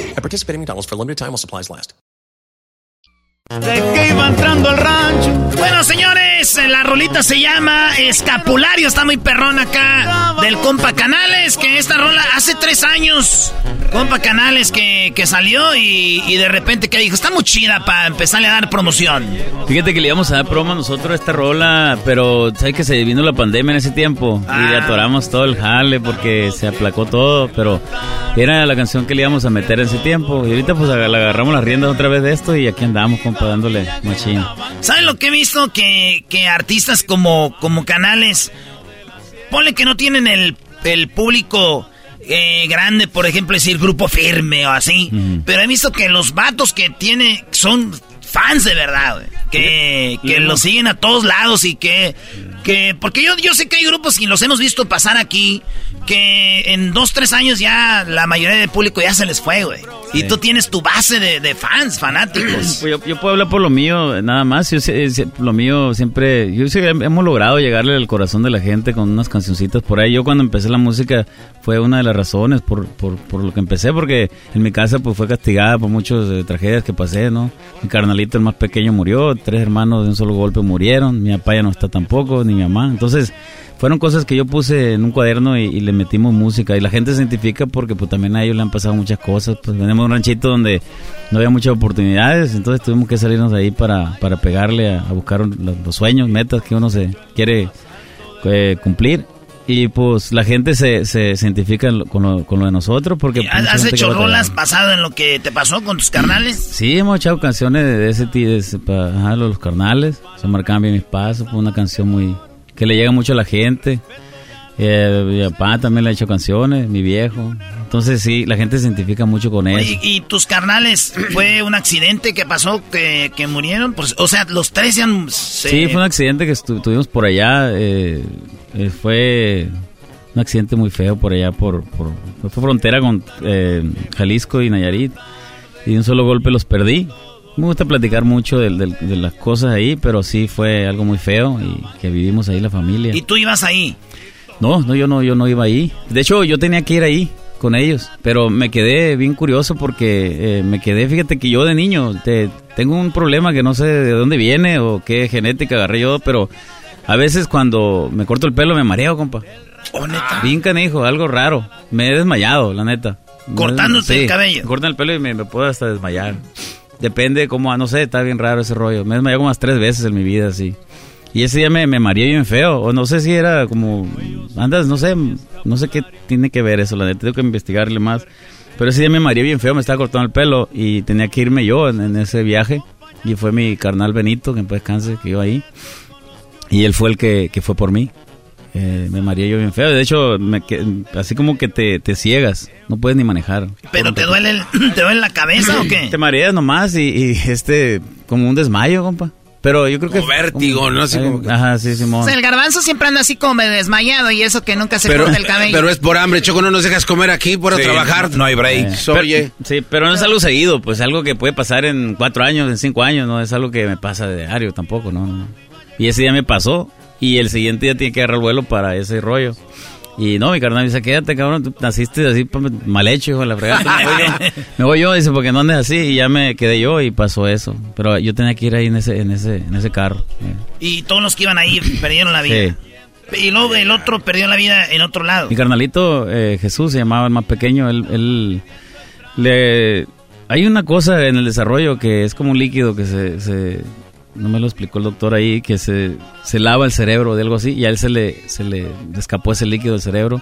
At participating McDonald's for a limited time while supplies last. Bueno, señores, la rolita se llama Escapulario. Está muy perrón acá del compa Canales. Que esta rola hace tres años, compa Canales que, que salió y, y de repente que dijo: Está muy chida para empezarle a dar promoción. Fíjate que le íbamos a dar promo a nosotros a esta rola, pero sabes que se vino la pandemia en ese tiempo y le Ah. atoramos todo el jale porque se aplacó todo, pero era la canción que le íbamos a meter en ese tiempo y ahorita pues agarramos las riendas otra vez de esto y aquí andamos, compa, dándole machín. ¿Saben lo que he visto? Que, que artistas como, como Canales, ponle que no tienen el, el público eh, grande, por ejemplo, decir grupo firme o así. Pero he visto que los vatos que tiene son fans de verdad, güey. Que, que los siguen a todos lados y que... que porque yo, yo sé que hay grupos y los hemos visto pasar aquí que en dos, tres años ya la mayoría del público ya se les fue, güey. Y Sí. tú tienes tu base de, de fans, fanáticos. Pues yo, yo puedo hablar por lo mío, nada más. Yo sé- lo mío siempre. Yo sé que hemos logrado llegarle al corazón de la gente con unas cancioncitas por ahí. Yo cuando empecé la música fue una de las razones por, por, por lo que empecé, porque en mi casa pues fue castigada por muchas eh, tragedias que pasé, ¿no? Mi carnalito, el más pequeño, murió. Tres hermanos de un solo golpe murieron. Mi papá ya no está tampoco, ni mi mamá. Entonces. Fueron cosas que yo puse en un cuaderno y, le metimos música. Y la gente se identifica porque pues también a ellos le han pasado muchas cosas. Pues tenemos un ranchito donde no había muchas oportunidades, entonces tuvimos que salirnos de ahí para, para pegarle a, buscar los sueños, metas que uno se quiere eh, cumplir. Y pues la gente se, se, identifica con, lo, con lo de nosotros porque... ¿Has, hecho rolas basado en lo que te pasó con tus carnales? Sí, hemos echado canciones de ese tipo, para los carnales. Se marcaban bien mis pasos. Fue una canción muy que le llega mucho a la gente. Eh, mi papá también le ha hecho canciones, mi viejo. Entonces sí, la gente se identifica mucho con. Oye, ¿Y tus carnales [CLEARS THROAT] fue un accidente que pasó que, que murieron? Pues, o sea, los tres se han... se- Sí, fue un accidente que tuvimos por allá. eh, eh, fue un accidente muy feo por allá, por, por fue frontera con eh, Jalisco y Nayarit. Y de un solo golpe los perdí. Me gusta platicar mucho del- del- de, las cosas ahí, pero sí fue algo muy feo y que vivimos ahí la familia. ¿Y tú ibas ahí? No, no, yo no, yo no iba ahí. De hecho, yo tenía que ir ahí con ellos, pero me quedé bien curioso porque eh, me quedé, fíjate que yo de niño te, tengo un problema que no sé de dónde viene o qué genética agarré yo, pero a veces cuando me corto el pelo me mareo, compa. Oh, neta. Bien canijo, algo raro. Me he desmayado, la neta. Cortándote el cabello. Me cortan el pelo y me, me puedo hasta desmayar. Depende cómo, no sé, está bien raro ese rollo. Me he desmayado como unas tres veces en mi vida, así. Y ese día me, me mareé bien feo. O no sé si era como. Andas, no sé. No sé qué tiene que ver eso, la neta. Tengo que investigarle más. Pero ese día me mareé bien feo. Me estaba cortando el pelo. Y tenía que irme yo en, en ese viaje. Y fue mi carnal Benito, que en paz descanse, que iba ahí. Y él fue el que, que fue por mí. Eh, me mareé yo bien feo. De hecho, me que- así como que te, te ciegas. No puedes ni manejar. ¿Pero te duele, el- [CLEARS THROAT] te duele la cabeza o qué? Te mareas nomás y, y, este, como un desmayo, compa. Pero yo creo que... Como vértigo, ¿no? Así como- Ajá, sí, Simón. O sea, el garbanzo siempre anda así como desmayado y eso que nunca se Pero, corta el cabello. pero es por hambre, Choco, no nos dejas comer aquí por Sí, trabajar. No hay break. Eh, Oye. sí, pero no es algo seguido, pues algo que puede pasar en cuatro años, en cinco años, no es algo que me pasa de diario tampoco, ¿no? no. Y ese día me pasó y el siguiente día tiene que agarrar el vuelo para ese rollo. Y no, mi carnal me dice, quédate, cabrón, tú naciste así mal hecho, hijo de la fregada. Me voy yo, [LAUGHS] me voy yo, dice, porque no andes así. Y ya me quedé yo y pasó eso. Pero yo tenía que ir ahí en ese, en ese, en ese carro. Y todos los que iban ahí perdieron la vida. Sí. Y luego el otro perdió la vida en otro lado. Mi carnalito eh, Jesús se llamaba el más pequeño. Él, él le hay una cosa en el desarrollo que es como un líquido que se, se- no me lo explicó el doctor ahí que se, se lava el cerebro de algo así y a él se le se le escapó ese líquido del cerebro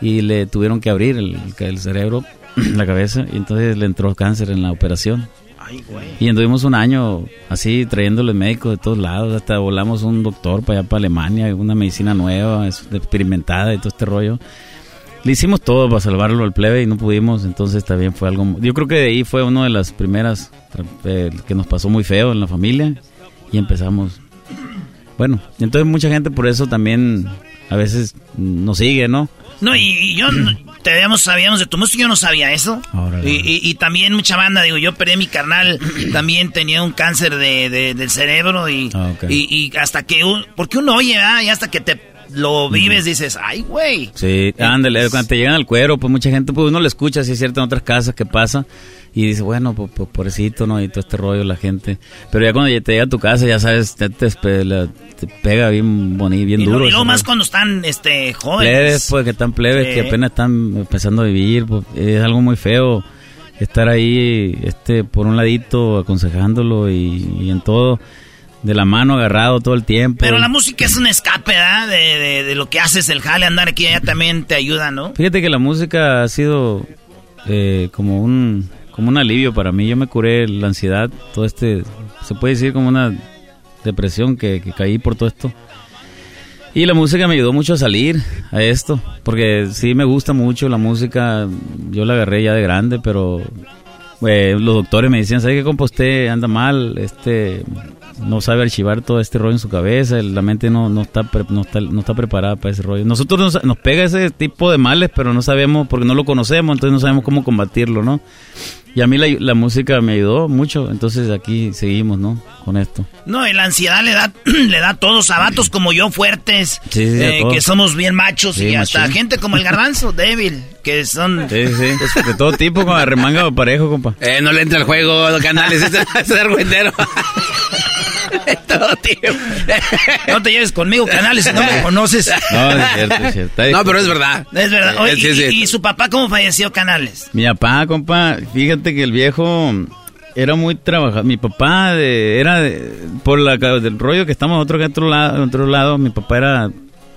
y le tuvieron que abrir el, el cerebro, [CLEARS THROAT] la cabeza y entonces le entró cáncer en la operación. Y anduvimos un año así trayéndole médicos de todos lados, hasta volamos un doctor para allá para Alemania, una medicina nueva, experimentada y todo este rollo. Le hicimos todo para salvarlo al plebe y no pudimos, entonces también fue algo... Yo creo que de ahí fue una de las primeras eh, que nos pasó muy feo en la familia y empezamos... Bueno, entonces mucha gente por eso también a veces nos sigue, ¿no? No, y, y yo, te habíamos, sabíamos de tu música, yo no sabía eso. Órale. Y, y- y también mucha banda, digo, yo perdí a mi carnal, [CLEARS THROAT] también tenía un cáncer de, de- del cerebro y, Ah, y, hasta que, un- porque uno oye, ¿verdad? Y hasta que te lo vives dices, ay, güey. Sí, ándale, cuando te llegan al cuero, pues mucha gente, pues uno lo escucha, si es cierto, en otras casas que pasa, y dice, bueno, pues, pues, pobrecito, ¿no? Y todo este rollo, la gente. Pero ya cuando te llega a tu casa, ya sabes, te, pega bien bonito, bien Y, duro. lo- y luego ese más cuando están este, jóvenes. Plebes, pues, que están plebes, que apenas están empezando a vivir, pues, es algo muy feo estar ahí, este, por un ladito, aconsejándolo y, y en todo, de la mano agarrado todo el tiempo. Pero la música es un escape, ¿verdad? De, de- de lo que haces, el jale, andar aquí allá también te ayuda, ¿no? Fíjate que la música ha sido eh, como un como un alivio para mí. Yo me curé la ansiedad, todo este, se puede decir como una depresión que, que caí por todo esto. Y la música me ayudó mucho a salir a esto, porque sí me gusta mucho la música. Yo la agarré ya de grande, pero eh, los doctores me decían, ¿sabe qué compa usted anda mal? Este no sabe archivar todo este rollo en su cabeza, la mente no, no, está, pre- no, está, no está preparada para ese rollo. Nosotros nos, nos pega ese tipo de males, pero no sabemos, porque no lo conocemos, entonces no sabemos cómo combatirlo, ¿no? Y a mí la, la música me ayudó mucho, entonces aquí seguimos, ¿no? Con esto. No, y la ansiedad le da, [CLEARS THROAT] le da a todos, a vatos como yo, fuertes, Sí, sí, eh, que somos bien machos, Sí, y hasta machín. gente como el garbanzo, [LAUGHS] débil, que son... Sí, sí, de todo tipo, con arremanga o parejo, compa. Eh, no le entra el juego, canales, [LAUGHS] es, es argüendero. [LAUGHS] Todo [LAUGHS] tiempo. No te lleves conmigo, canales, si no me conoces. No, es cierto, es cierto. Está No, pero es verdad. Es verdad. Oye, Eh, sí, y, su papá cómo falleció, Canales? Mi papá, compa, fíjate que el viejo era muy trabajador. Mi papá de- era de- por la del rollo que estamos otro que otro lado, otro lado, mi papá era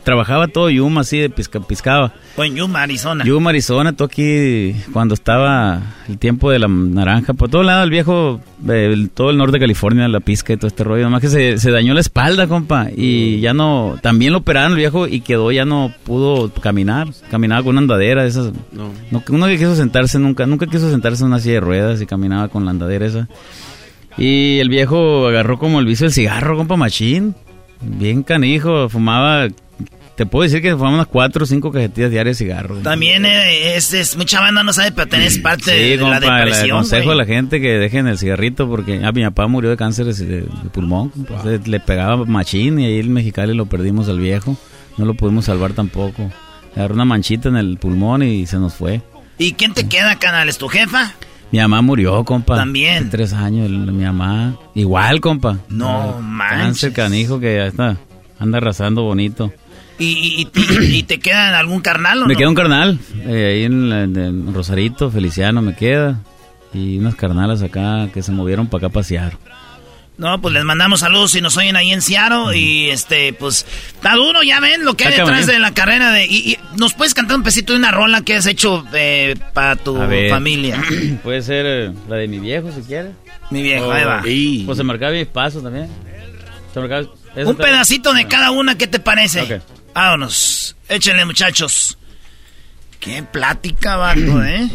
trabajaba todo Yuma así de pisca, piscaba. Fue en Yuma, Arizona. Yuma, Arizona, todo aquí cuando estaba el tiempo de la naranja, por todo lado el viejo, eh, el- todo el norte de California, la pizca y todo este rollo, nomás que se, se dañó la espalda, compa, y ya no, también lo operaron el viejo y quedó, ya no pudo caminar, caminaba con una andadera de esas, No. no, uno que quiso sentarse nunca, nunca quiso sentarse en una silla de ruedas y caminaba con la andadera esa. Y el viejo agarró como el vicio del cigarro, compa machín. Bien canijo, fumaba, te puedo decir que fumaba unas cuatro o cinco cajetillas diarias de cigarro. También eh, es, es- mucha banda no sabe, pero tenés parte de, Sí, de compa, la depresión. aconsejo güey. a la gente que dejen el cigarrito porque a mi papá murió de cáncer de, de pulmón. compa. Entonces, le pegaba machín y ahí en Mexicali lo perdimos al viejo. No lo pudimos salvar tampoco. Le agarró una manchita en el pulmón y se nos fue. ¿Y quién te queda, Canales? ¿Tu jefa? Mi mamá murió, compa. También. Hace tres años, el- mi mamá. Igual, compa. No Ah, manches. Cáncer canijo que ya está. Anda arrasando bonito. ¿Y, y, y- y te queda algún carnal o Me no? queda un carnal. eh, ahí en, la- en Rosarito, Feliciano me queda. Y unas carnalas acá que se movieron para acá a pasear. No, pues les mandamos saludos si nos oyen ahí en Seattle. Y este, pues, está duro, ya ven lo que hay detrás cabrón. de la carrera de. Y, y nos puedes cantar un pesito de una rola que has hecho eh, para tu familia. [CLEARS THROAT] Puede ser eh, la de mi viejo si quiere. Mi viejo, ahí va. Pues se marcaba mis pasos también. Se marcaba- Un pedacito de cada una, ¿qué te parece? Ok. Vámonos. Échenle, muchachos. Qué plática, vato, [CLEARS THROAT] ¿eh?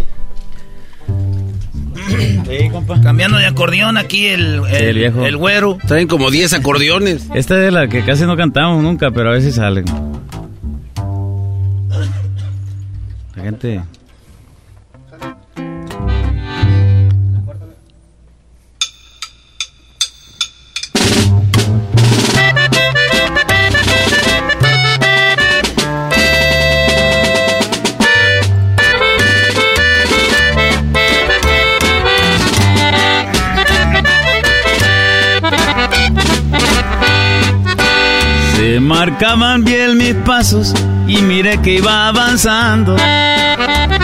Sí, compa. Cambiando de acordeón aquí el, el, viejo. el güero. Traen como 10 acordeones. Esta es la que casi no cantamos nunca, pero a veces salen. La gente... marcaban bien mis pasos y miré que iba avanzando. Platiqué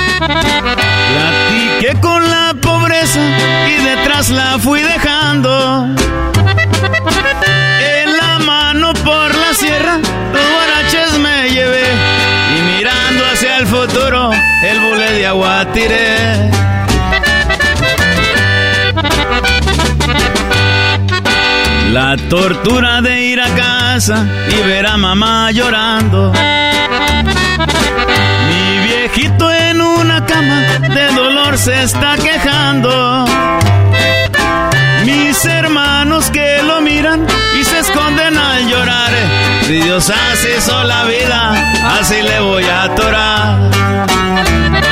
con la pobreza y detrás la fui dejando. En la mano por la sierra, los guaraches me llevé. Y mirando hacia el futuro, el bule de agua tiré. La tortura de ir a casa y ver a mamá llorando. Mi viejito en una cama de dolor se está quejando. Mis hermanos que lo miran y se esconden al llorar. Si Dios así hizo la vida, así le voy a atorar.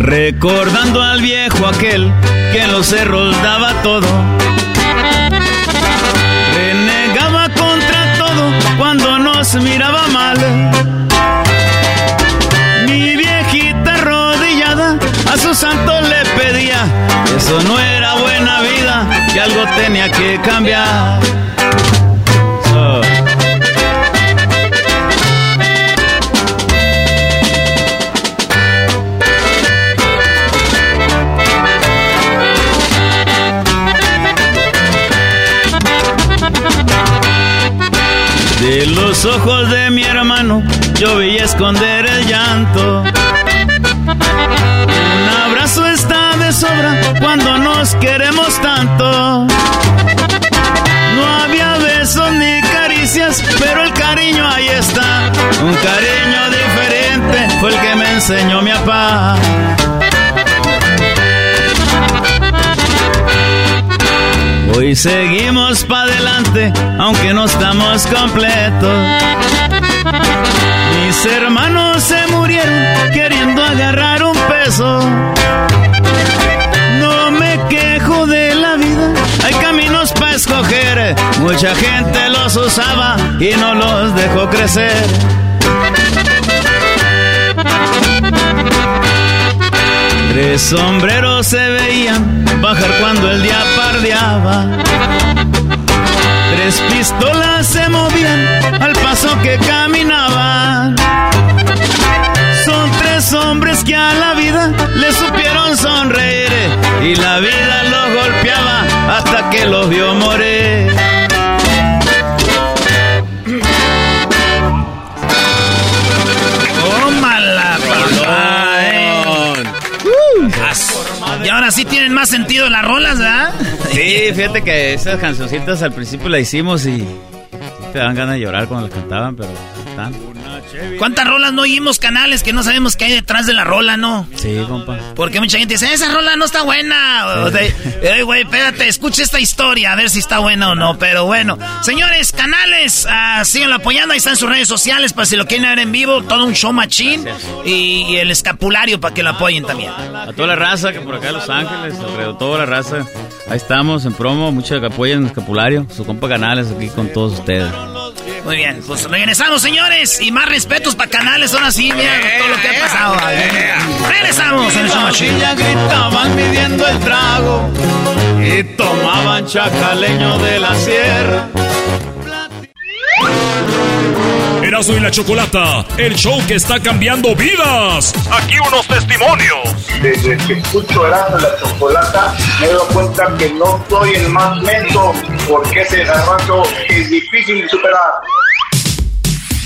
Recordando al viejo aquel que en los cerros daba todo. Renegaba contra todo cuando nos miraba mal. Mi viejita arrodillada a su santo le pedía. Eso no era buena vida, que algo tenía que cambiar. Ojos de mi hermano yo veía esconder el llanto. Un abrazo está de sobra cuando nos queremos tanto. No había besos ni caricias, pero el cariño ahí está. Un cariño diferente fue el que me enseñó mi papá. Hoy seguimos para adelante, aunque no estamos completos. Mis hermanos se murieron queriendo agarrar un peso. No me quejo de la vida, hay caminos para escoger. Mucha gente los usaba y no los dejó crecer. Tres sombreros se veían bajar cuando el día pardeaba. Tres pistolas se movían al paso que caminaban. Son tres hombres que a la vida le supieron sonreír y la vida los golpeaba hasta que los vio morir. Ahora sí tienen más sentido las rolas, ¿verdad? Sí, fíjate que esas cancioncitas al principio las hicimos y te dan ganas de llorar cuando las cantaban, pero están. ¿Cuántas rolas no oímos canales que no sabemos qué hay detrás de la rola, no? Sí, compa. Porque mucha gente dice, esa rola no está buena. O "Ey, güey, espérate, escucha esta historia, a ver si está buena o no. Pero bueno, señores, canales, ah, síganlo apoyando. Ahí están sus redes sociales para si lo quieren ver en vivo. Todo un show machín. Y, y el escapulario para que lo apoyen también. A toda la raza que por acá en Los Ángeles, alrededor toda la raza. Ahí estamos en promo, muchos que apoyan el escapulario. Su compa Canales aquí con todos ustedes. Muy bien, pues regresamos, señores. Y más respetos para canales, ahora sí, mira todo lo que ha pasado. Regresamos en el show machín. Ya gritaban midiendo el trago y tomaban chacaleño de la sierra. Erasmo y la Chocolata, el show que está cambiando vidas. Aquí unos testimonios. Desde que escucho Erasmo y la Chocolata, me doy cuenta que no soy el más lento, porque ese garbanzo es difícil de superar.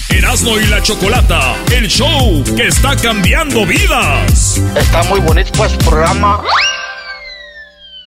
Erasmo y la Chocolata, el show que está cambiando vidas. Está muy bonito pues programa.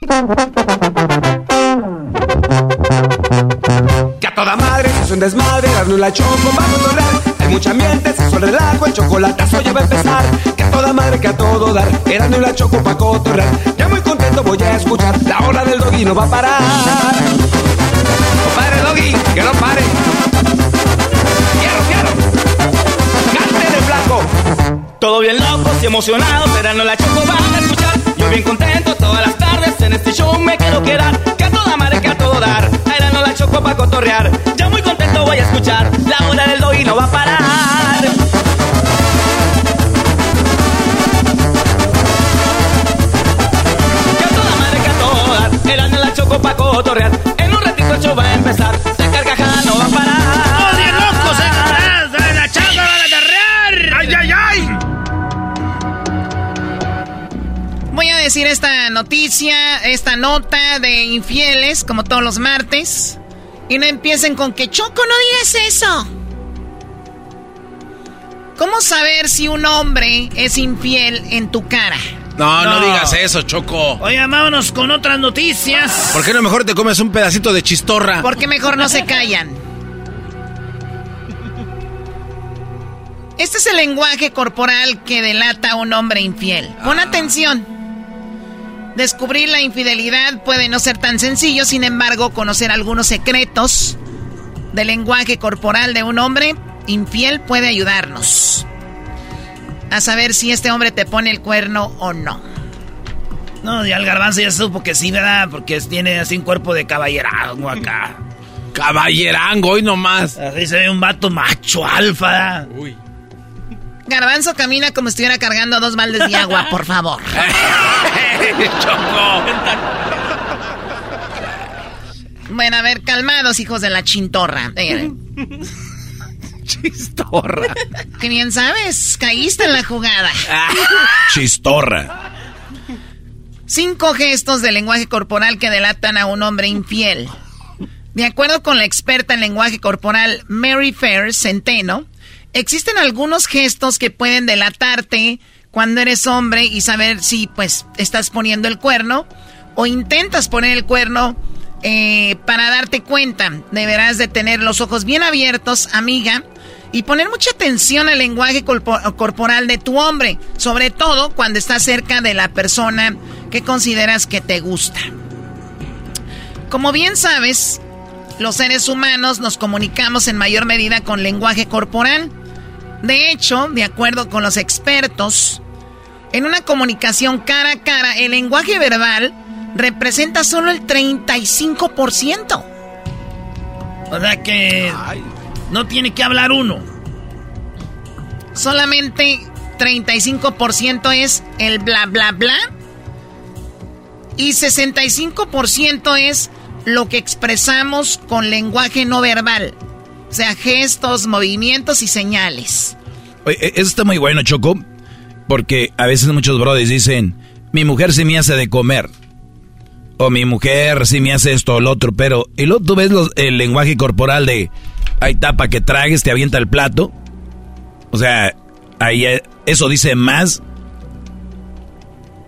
Que a toda madre es un desmadre, darle la choco va a controlar. Hay mucha ambiente, se el relajo, el chocolatazo ya va a empezar. Que a toda madre, que a todo dar, era la choco pa' cotorrear. Ya muy contento voy a escuchar, la hora del doggy no va a parar. Compadre doggy, que no pare. Quiero, quiero. Cante de flaco. Todo bien locos y emocionados, no la choco van a. Bien contento todas las tardes en este show me quiero quedar. Que a toda madre, que a todo dar. no la choco pa' cotorrear. Ya muy contento voy a escuchar. La hora del do y no va a parar. Que a toda madre, que a todo dar. no la choco pa' cotorrear. En un ratito el show va a empezar. Noticia, esta nota de infieles, como todos los martes. Y no empiecen con que Choco, no digas eso. ¿Cómo saber si un hombre es infiel en tu cara? No, no, digas eso, Choco. Oye, vámonos con otras noticias. ¿Por qué no mejor te comes un pedacito de chistorra? Porque mejor no se callan. Este es el lenguaje corporal que delata a un hombre infiel. Pon ah. atención. Descubrir la infidelidad puede no ser tan sencillo, sin embargo, conocer algunos secretos del lenguaje corporal de un hombre infiel puede ayudarnos a saber si este hombre te pone el cuerno o no. No, ya el garbanzo ya supo que sí, ¿verdad? Porque tiene así un cuerpo de caballerango acá. Caballerango, hoy nomás. Así se ve un vato macho alfa. Uy. Garbanzo camina como si estuviera cargando dos baldes de agua, por favor. [LAUGHS] bueno, a ver, calmados, hijos de la chintorra. Chistorra. Que bien sabes, caíste en la jugada. [LAUGHS] Chistorra. Cinco gestos de lenguaje corporal que delatan a un hombre infiel. De acuerdo con la experta en lenguaje corporal Mary Fair Centeno, existen algunos gestos que pueden delatarte cuando eres hombre y saber si pues estás poniendo el cuerno o intentas poner el cuerno eh, para darte cuenta. Deberás de tener los ojos bien abiertos, amiga, y poner mucha atención al lenguaje corporal de tu hombre, sobre todo cuando estás cerca de la persona que consideras que te gusta. Como bien sabes, los seres humanos nos comunicamos en mayor medida con lenguaje corporal. De hecho, de acuerdo con los expertos, en una comunicación cara a cara, el lenguaje verbal representa solo el 35%. O sea que no tiene que hablar uno. Solamente 35% es el bla bla bla. Y 65% es lo que expresamos con lenguaje no verbal. O sea, gestos, movimientos y señales. Oye, e, eso está muy bueno, Choco, porque a veces muchos brothers dicen, mi mujer sí me hace de comer. O mi mujer sí me hace esto o lo otro, pero... Y luego tú ves el lenguaje corporal de, hay tapa que tragues, te avienta el plato. O sea, ahí eh, eso dice más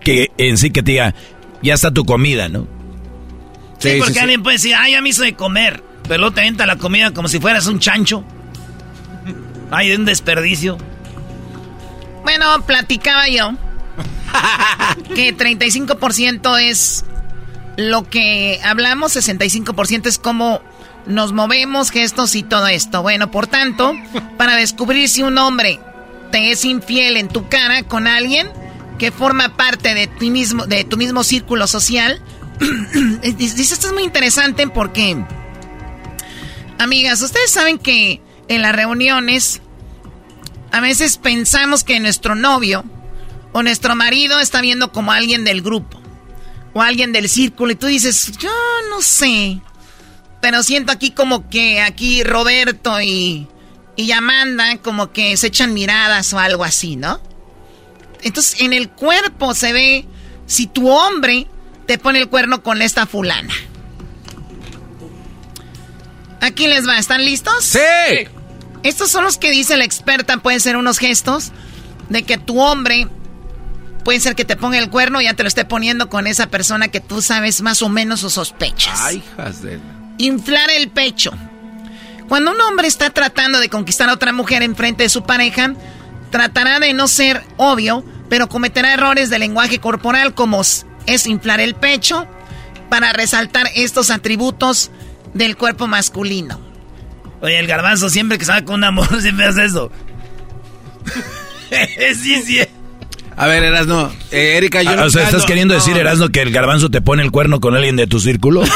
que en sí que te diga, ya está tu comida, ¿no? Sí, porque alguien puede decir, ay, ya me hizo de comer. Pero luego te la comida como si fueras un chancho. Ay, de un desperdicio. Bueno, platicaba yo [LAUGHS] que 35% es lo que hablamos, 65% es cómo nos movemos, gestos y todo esto. Bueno, por tanto, para descubrir si un hombre te es infiel en tu cara con alguien que forma parte de ti mismo, de tu mismo círculo social, [CLEARS THROAT] dice esto es muy interesante porque Amigas, ustedes saben que en las reuniones a veces pensamos que nuestro novio o nuestro marido está viendo como alguien del grupo. o alguien del círculo y tú dices, yo no sé. Pero siento aquí como que aquí Roberto y, y Amanda como que se echan miradas o algo así, ¿no? Entonces en el cuerpo se ve si tu hombre te pone el cuerno con esta fulana. Aquí les va, ¿están listos? Sí. Estos son los que dice la experta, pueden ser unos gestos de que tu hombre puede ser que te ponga el cuerno y ya te lo esté poniendo con esa persona que tú sabes más o menos o sospechas. Ay, hijas de... Inflar el pecho. Cuando un hombre está tratando de conquistar a otra mujer en frente de su pareja, tratará de no ser obvio, pero cometerá errores de lenguaje corporal como es inflar el pecho para resaltar estos atributos del cuerpo masculino. Oye, el garbanzo siempre que sale con un amor [LAUGHS] siempre hace eso. [LAUGHS] sí, sí. A ver, Erasno, eh, Erika, yo Ah, no o sea, ¿estás no, queriendo no. decir, Erasno, que el garbanzo te pone el cuerno con alguien de tu círculo? [LAUGHS]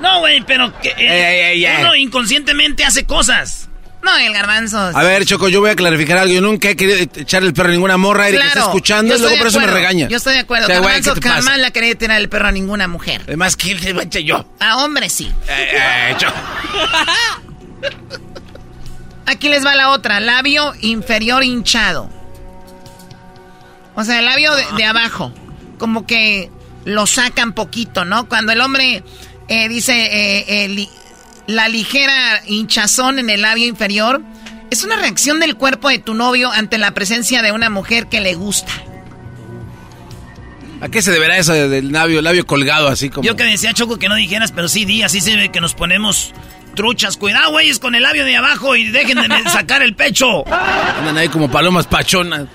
No, güey, pero que eh, uno inconscientemente hace cosas. No, el garbanzo. A ver, Choco, yo voy a clarificar algo. Yo nunca he querido echarle el perro a ninguna morra. Erika está escuchando y luego por eso me regaña. Yo estoy de acuerdo. O sea, Garbanzo ¿qué te pasa? jamás le quería tirar el perro a ninguna mujer. Además, ¿quién le va a echar yo? A hombre sí. Eh, eh, Choco. [LAUGHS] Aquí les va la otra. Labio inferior hinchado. O sea, el labio de, de abajo. Como que lo sacan poquito, ¿no? Cuando el hombre eh, dice eh, eh, li- la ligera hinchazón en el labio inferior, es una reacción del cuerpo de tu novio ante la presencia de una mujer que le gusta. ¿A qué se deberá eso de- del labio, labio colgado así como? Yo que decía Choco que no dijeras, pero sí di, así se ve que nos ponemos truchas. Cuidado, güeyes, con el labio de abajo y dejen de [LAUGHS] sacar el pecho. Andan ahí como palomas pachonas.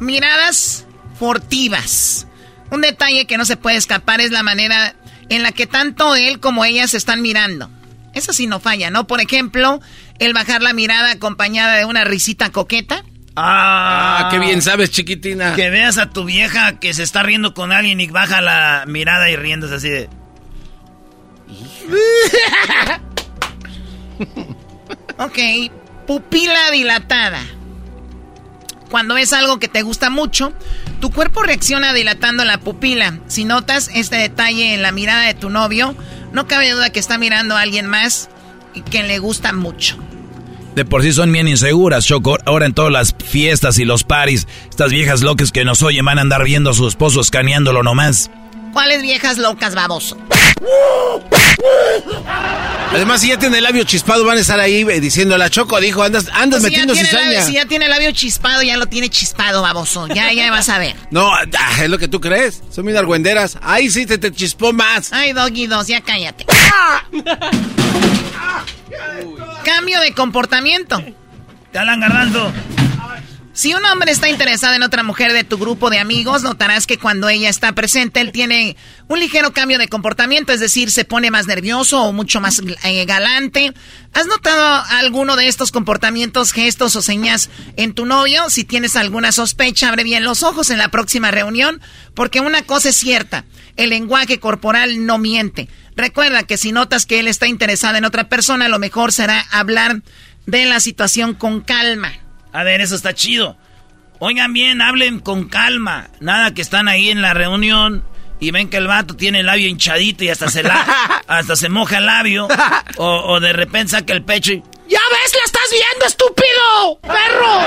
Miradas furtivas. Un detalle que no se puede escapar es la manera en la que tanto él como ella se están mirando. Eso sí no falla, ¿no? Por ejemplo, el bajar la mirada acompañada de una risita coqueta. Ah, Ah, qué bien sabes, chiquitina. Que veas a tu vieja que se está riendo con alguien y baja la mirada y riéndose así de... [LAUGHS] Ok, pupila dilatada. Cuando ves algo que te gusta mucho, tu cuerpo reacciona dilatando la pupila. Si notas este detalle en la mirada de tu novio, no cabe duda que está mirando a alguien más y que le gusta mucho. De por sí son bien inseguras, Choco. Ahora en todas las fiestas y los paris, estas viejas locas que nos oyen van a andar viendo a su esposo escaneándolo nomás. ¿Cuáles viejas locas, baboso? Además, si ya tiene el labio chispado, van a estar ahí eh, diciendo, la Choco dijo, andas, andas Pues si, ya metiendo cizaña. labio, si ya tiene el labio chispado, ya lo tiene chispado, baboso. Ya, ya [LAUGHS] vas a ver. No, ah, es lo que tú crees. Son bien argüenderas. Ahí sí te, te chispó más. Ay, Doggy dos, ya cállate. [LAUGHS] Cambio de comportamiento. Te hablan garbanzo. Si un hombre está interesado en otra mujer de tu grupo de amigos, notarás que cuando ella está presente, él tiene un ligero cambio de comportamiento, es decir, se pone más nervioso o mucho más eh, galante. ¿Has notado alguno de estos comportamientos, gestos o señas en tu novio? Si tienes alguna sospecha, abre bien los ojos en la próxima reunión, porque una cosa es cierta, el lenguaje corporal no miente. Recuerda que si notas que él está interesado en otra persona, lo mejor será hablar de la situación con calma. A ver, eso está chido. Oigan bien, hablen con calma. Nada que están ahí en la reunión y ven que el vato tiene el labio hinchadito y hasta se, la, [LAUGHS] hasta se moja el labio. [LAUGHS] O, o de repente saca el pecho y... ¡Ya ves, la estás viendo, estúpido! ¡Perro!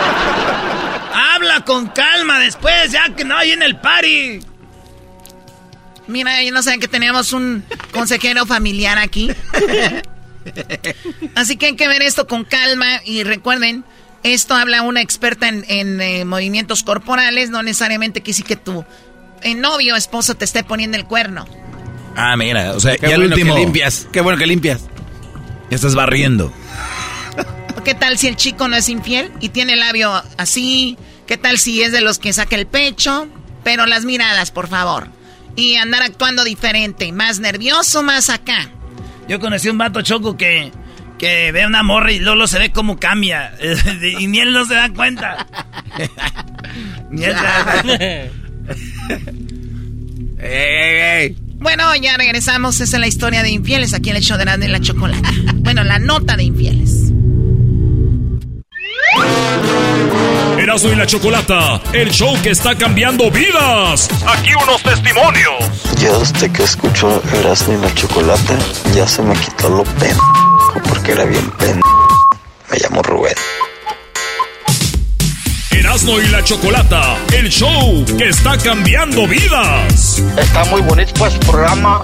Habla con calma después, ya que no hay en el party. Mira, yo no saben que teníamos un consejero familiar aquí. [LAUGHS] Así que hay que ver esto con calma y recuerden, esto habla una experta en, en, eh, movimientos corporales, no necesariamente que sí que tu eh, novio o esposo te esté poniendo el cuerno. Ah, mira, o sea, Qué ya bueno último. que limpias. Qué bueno que limpias. Ya estás barriendo. [LAUGHS] ¿Qué tal si el chico no es infiel y tiene el labio así? ¿Qué tal si es de los que saca el pecho? Pero las miradas, por favor. Y andar actuando diferente, más nervioso, más acá. Yo conocí un vato choco que, que ve a una morra y Lolo se ve cómo cambia. [LAUGHS] y ni él no se da cuenta. [LAUGHS] ni él se cuenta. [LAUGHS] Bueno, ya regresamos. Esa es la historia de infieles aquí en el show de Grande y la Chocolata. Bueno, la nota de infieles. Erasmo y la Chocolata, el show que está cambiando vidas. Aquí unos testimonios. Ya desde que escucho Erasmo y la Chocolata, ya se me quitó lo porque era bien pen. Me llamo Rubén. Erasmo y la Chocolata, el show que está cambiando vidas. Está muy bonito este programa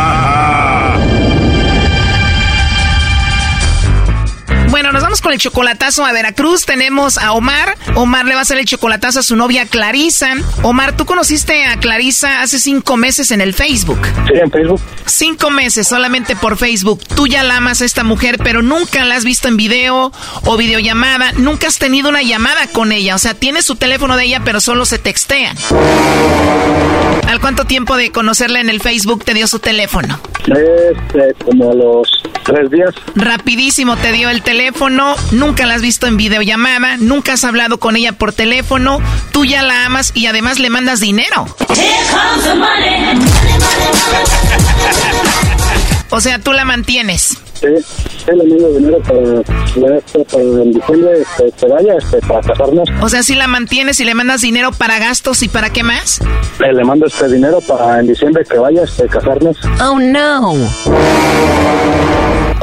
Bueno, nos vamos con el chocolatazo a Veracruz. Tenemos a Omar. Omar le va a hacer el chocolatazo a su novia Clarisa. Omar, tú conociste a Clarisa hace cinco meses en el Facebook. Sí, en Facebook. Cinco meses solamente por Facebook. Tú ya la amas a esta mujer, pero nunca la has visto en video o videollamada. Nunca has tenido una llamada con ella. O sea, tienes su teléfono de ella, pero solo se textean. ¿Al cuánto tiempo de conocerla en el Facebook te dio su teléfono? Este, como a los tres días. Rapidísimo te dio el teléfono, nunca la has visto en videollamada, nunca has hablado con ella por teléfono, tú ya la amas y además le mandas dinero. O sea, tú la mantienes. Sí, le mando dinero para, este, para en diciembre este, que vaya este, para casarnos. O sea, si la mantienes y le mandas dinero para gastos y para qué más? Le, le mando este dinero para en diciembre que vaya este, casarnos. Oh, no.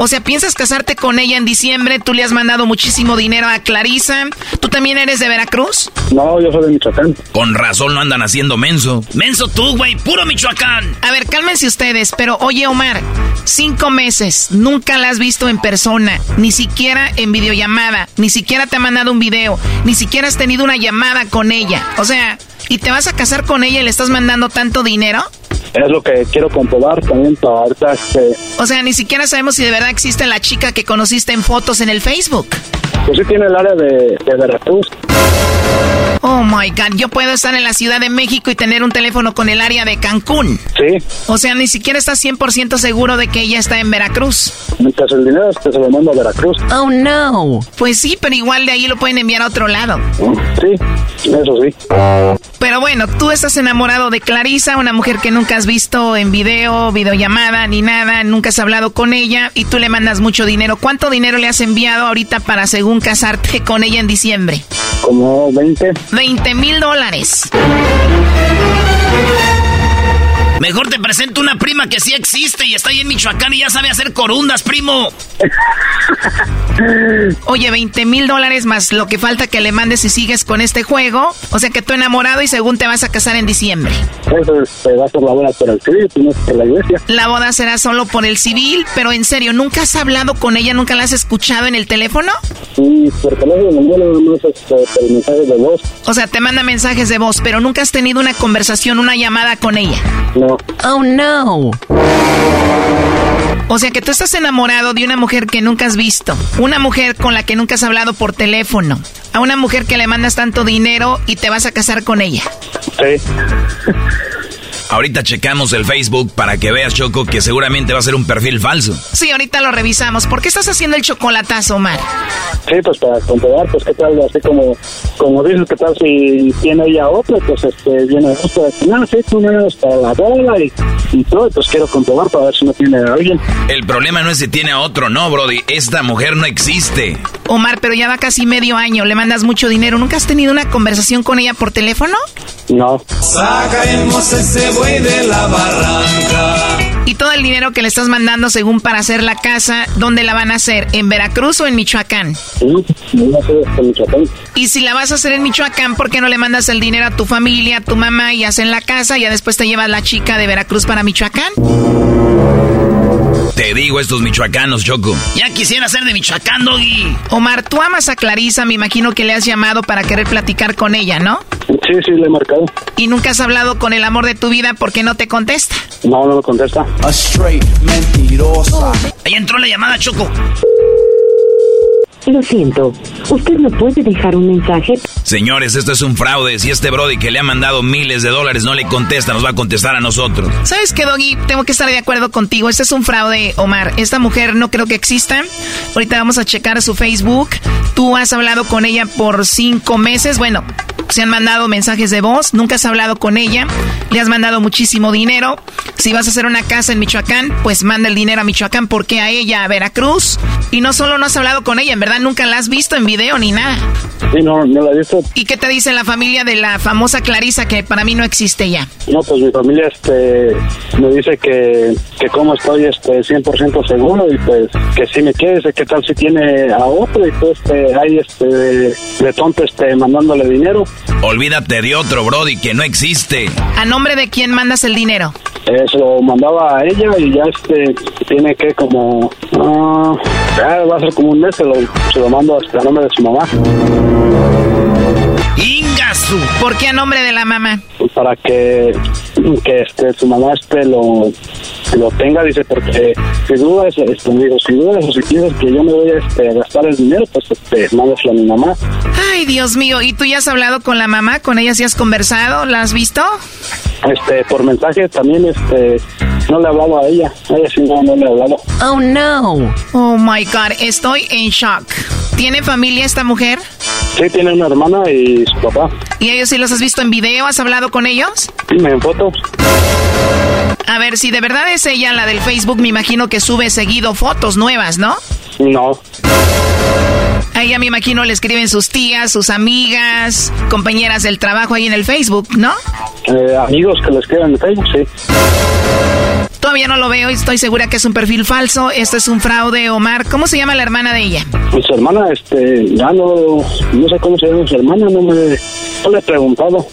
O sea, ¿piensas casarte con ella en diciembre? Tú le has mandado muchísimo dinero a Clarisa. ¿Tú también eres de Veracruz? No, yo soy de Michoacán. Con razón no andan haciendo menso. Menso tú, güey, puro Michoacán. A ver, cálmense ustedes, pero oye, Omar, cinco meses, nunca la has visto en persona, ni siquiera en videollamada, ni siquiera te ha mandado un video, ni siquiera has tenido una llamada con ella. O sea, ¿y te vas a casar con ella y le estás mandando tanto dinero? Es lo que quiero comprobar también para ahorita este... O sea, ni siquiera sabemos si de verdad existe la chica que conociste en fotos en el Facebook. Pues sí tiene el área de, de Veracruz. Oh my God, yo puedo estar en la Ciudad de México y tener un teléfono con el área de Cancún. Sí. O sea, ni siquiera estás 100% seguro de que ella está en Veracruz. Mientras el dinero este se lo mando a Veracruz. Oh no. Pues sí, pero igual de ahí lo pueden enviar a otro lado. Sí, eso sí. Pero bueno, tú estás enamorado de Clarisa, una mujer que nunca has visto en video, videollamada, ni nada, nunca has hablado con ella y tú le mandas mucho dinero. ¿Cuánto dinero le has enviado ahorita para según casarte con ella en diciembre? Como 20. 20 mil dólares. Mejor te presento una prima que sí existe y está ahí en Michoacán y ya sabe hacer corundas, primo. [LAUGHS] Oye, 20 mil dólares más lo que falta que le mandes si sigues con este juego. O sea que tú enamorado y según te vas a casar en diciembre. Eso este, va a ser la boda por el civil, no por la iglesia. La boda será solo por el civil, pero en serio, ¿nunca has hablado con ella? ¿Nunca la has escuchado en el teléfono? Sí, por teléfono, no, nada más este, por mensajes de voz. O sea, te manda mensajes de voz, pero nunca has tenido una conversación, una llamada con ella. No. Oh, no. O sea que tú estás enamorado de una mujer que nunca has visto, una mujer con la que nunca has hablado por teléfono, a una mujer que le mandas tanto dinero y te vas a casar con ella. Sí. Ahorita checamos el Facebook para que veas, Choco, que seguramente va a ser un perfil falso. Sí, ahorita lo revisamos. ¿Por qué estás haciendo el chocolatazo, Omar? Sí, pues para comprobar, pues qué tal, así como, como dices, qué tal si tiene ella otro, pues este, viene otro, no, sí, tú das para la bola y, y todo, pues quiero comprobar para ver si no tiene a alguien. El problema no es si tiene a otro, no, Brody. Esta mujer no existe. Omar, pero ya va casi medio año, le mandas mucho dinero. ¿Nunca has tenido una conversación con ella por teléfono? No. Sacaremos ese de la barranca. Y todo el dinero que le estás mandando según para hacer la casa, ¿dónde la van a hacer? ¿En Veracruz o Michoacán? Sí, en Michoacán. Y si la vas a hacer en Michoacán, ¿por qué no le mandas el dinero a tu familia, a tu mamá y hacen la casa y ya después te llevas la chica de Veracruz para Michoacán? Te digo estos michoacanos, Choco. Ya quisiera ser de Michoacán, Doggy. Omar, tú amas a Clarisa, me imagino que le has llamado para querer platicar con ella, ¿no? Sí, sí, le he marcado. Y nunca has hablado con el amor de tu vida porque no te contesta. No, no me contesta. A straight mentirosa. Ahí entró la llamada, Choco. Lo siento, usted no puede dejar un mensaje. Señores, esto es un fraude. Si este Brody que le ha mandado miles de dólares no le contesta, nos va a contestar a nosotros. ¿Sabes qué, Doggy? Tengo que estar de acuerdo contigo. Este es un fraude, Omar. Esta mujer no creo que exista. Ahorita vamos a checar su Facebook. Tú has hablado con ella por cinco meses. Bueno, se han mandado mensajes de voz. Nunca has hablado con ella. Le has mandado muchísimo dinero. Si vas a hacer una casa en Michoacán, pues manda el dinero a Michoacán. porque a ella a Veracruz? Y no solo no has hablado con ella, en verdad nunca la has visto en video ni nada. Sí, no, no la he visto. ¿Y qué te dice la familia de la famosa Clarisa que para mí no existe ya? No, pues mi familia este, me dice que, que como estoy este, 100% seguro y pues que si me quiere, dice, ¿qué tal si tiene a otro? Y pues este, hay este, de, de tonto este, mandándole dinero. Olvídate de otro, Brody, que no existe. ¿A nombre de quién mandas el dinero? Eh, se lo mandaba a ella y ya este tiene que como ah, ya va a ser como un mes se lo, se lo mando hasta a nombre de su mamá ¿Por qué a nombre de la mamá? para que que este su mamá este lo lo tenga dice porque si dudas este digo si dudas o si piensas que yo me voy a este, gastar el dinero pues este mándaselo a mi mamá Ay, Dios mío. ¿Y tú ya has hablado con la mamá? ¿Con ella sí has conversado? ¿La has visto? este por mensaje también este no le hablaba a ella a ella sí no, no le hablaba Oh, no. Oh, my God. Estoy en shock. ¿Tiene familia esta mujer? sí tiene una hermana y su papá ¿Y ellos sí los has visto en video? ¿Has hablado con ellos? dime en fotos A ver, si de verdad es ella la del Facebook, me imagino que sube seguido fotos nuevas, ¿no? no A ella me imagino le escriben sus tías, sus amigas, compañeras del trabajo ahí en el Facebook, ¿no? Eh, amigos que les quedan en Facebook sí Todavía no lo veo y estoy segura que es un perfil falso. Esto es un fraude, Omar. ¿Cómo se llama la hermana de ella? Pues su hermana, este, ya no, no sé cómo se llama su hermana, no me, no le he preguntado.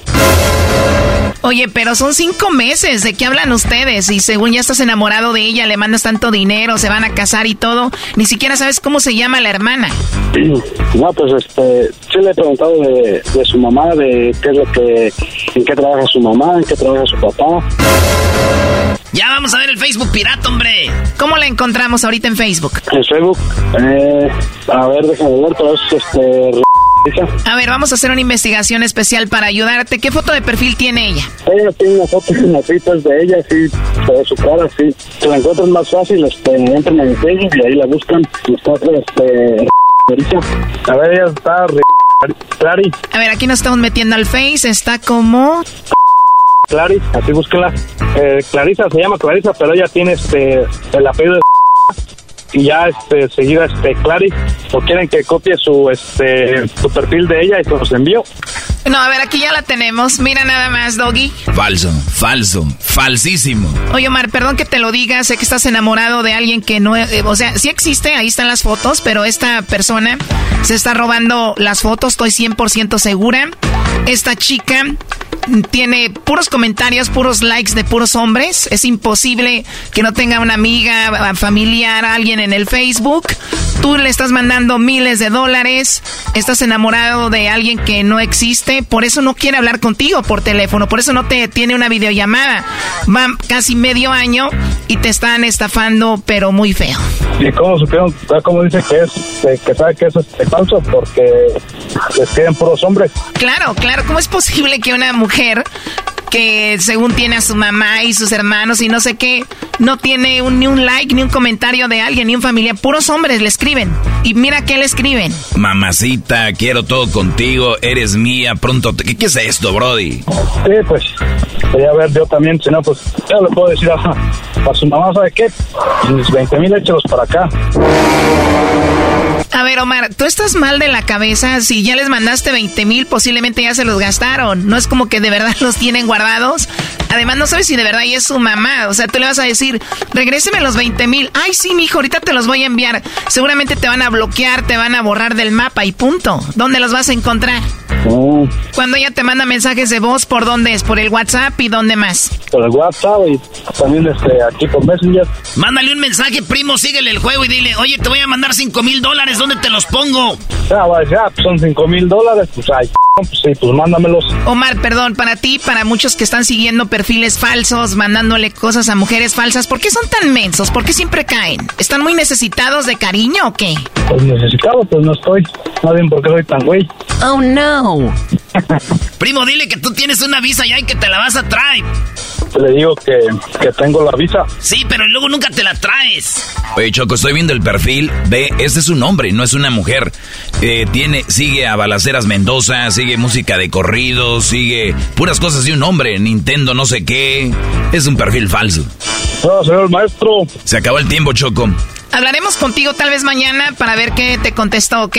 Oye, pero son cinco meses. ¿De qué hablan ustedes? Y según ya estás enamorado de ella, le mandas tanto dinero, se van a casar y todo. Ni siquiera sabes cómo se llama la hermana. [CLEARS THROAT] No, pues este, sí le he preguntado de, de su mamá, de qué es lo que, en qué trabaja su mamá, en qué trabaja su papá. Ya vamos a ver el Facebook pirata, hombre. ¿Cómo la encontramos ahorita en Facebook? En Facebook, eh, a ver, déjame ver, es este, A ver, vamos a hacer una investigación especial para ayudarte. ¿Qué foto de perfil tiene ella? Ella tiene una foto las citas de ella, sí, de su cara, sí. Se la encuentran más fácil, este, entran en Facebook y ahí la buscan. Y está, este, a ver, ella está, Clary, A ver, aquí nos estamos metiendo al Face. Está como... Clary, así búsquenla. Eh, Clarisa se llama Clarisa, pero ella tiene este, el apellido de y ya este seguida este Clary o quieren que copie su este su perfil de ella y se los envío No, a ver, aquí ya la tenemos. Mira nada más, Doggy. Falso, falso, falsísimo. Oye, Omar, perdón que te lo diga, sé que estás enamorado de alguien que no... eh, o sea, sí existe, ahí están las fotos, pero esta persona se está robando las fotos, estoy 100% segura. Esta chica tiene puros comentarios, puros likes de puros hombres. Es imposible que no tenga una amiga, familiar, alguien en el Facebook. Tú le estás mandando miles de dólares, estás enamorado de alguien que no existe, por eso no quiere hablar contigo por teléfono, por eso no te tiene una videollamada. Va casi medio año y te están estafando, pero muy feo. y cómo supieron cómo dice que es que sabe que eso es falso porque les quedan puros hombres Claro, claro, ¿cómo es posible que una mujer que según tiene a su mamá y sus hermanos y no sé qué, no tiene un- ni un like, ni un comentario de alguien, ni un familiar? Puros hombres le escriben. Y mira qué le escriben. Mamacita, quiero todo contigo, eres mía, pronto... te- ¿Qué, qué es esto, Brody? Sí, pues, quería ver yo también, si no, pues, ya le puedo decir a, a su mamá, ¿sabe qué? Mis 20 mil échelos para acá. A ver, Omar, tú estás mal de la cabeza. Si ya les mandaste 20 mil, posiblemente ya se los gastaron. No es como que de verdad [LAUGHS] los tienen guardados. Además, no sabes si de verdad ella es su mamá. O sea, tú le vas a decir, regréseme los 20 mil. Ay, sí, mijo, ahorita te los voy a enviar. Seguramente te van a bloquear, te van a borrar del mapa y punto. ¿Dónde los vas a encontrar? Cuando ella te manda mensajes de voz, ¿por dónde es? ¿Por el WhatsApp y dónde más? Por el WhatsApp y también este, aquí por Messenger. Mándale un mensaje, primo, síguele el juego y dile, oye, te voy a mandar 5 mil dólares, ¿dónde te los pongo? Ya, ya, pues son 5 mil dólares, pues ay, [LAUGHS] pues sí, pues mándamelos. Omar, perdón, para ti, para muchos que están siguiendo perfiles falsos, mandándole cosas a mujeres falsas, ¿por qué son tan mensos? ¿Por qué siempre caen? ¿Están muy necesitados de cariño o qué? Pues necesitado, pues no estoy. No bien por qué soy tan güey. Oh, no. Primo, dile que tú tienes una visa ya y que te la vas a traer. Le digo que, que tengo la visa. Sí, pero luego nunca te la traes. Oye, Choco, estoy viendo el perfil. Ve, este es un hombre, no es una mujer. Eh, tiene, sigue a Balaceras Mendoza, sigue música de corrido, sigue puras cosas de un hombre, Nintendo no sé qué. Es un perfil falso. No, señor maestro. Se acabó el tiempo, Choco. Hablaremos contigo tal vez mañana para ver qué te contestó, ¿ok?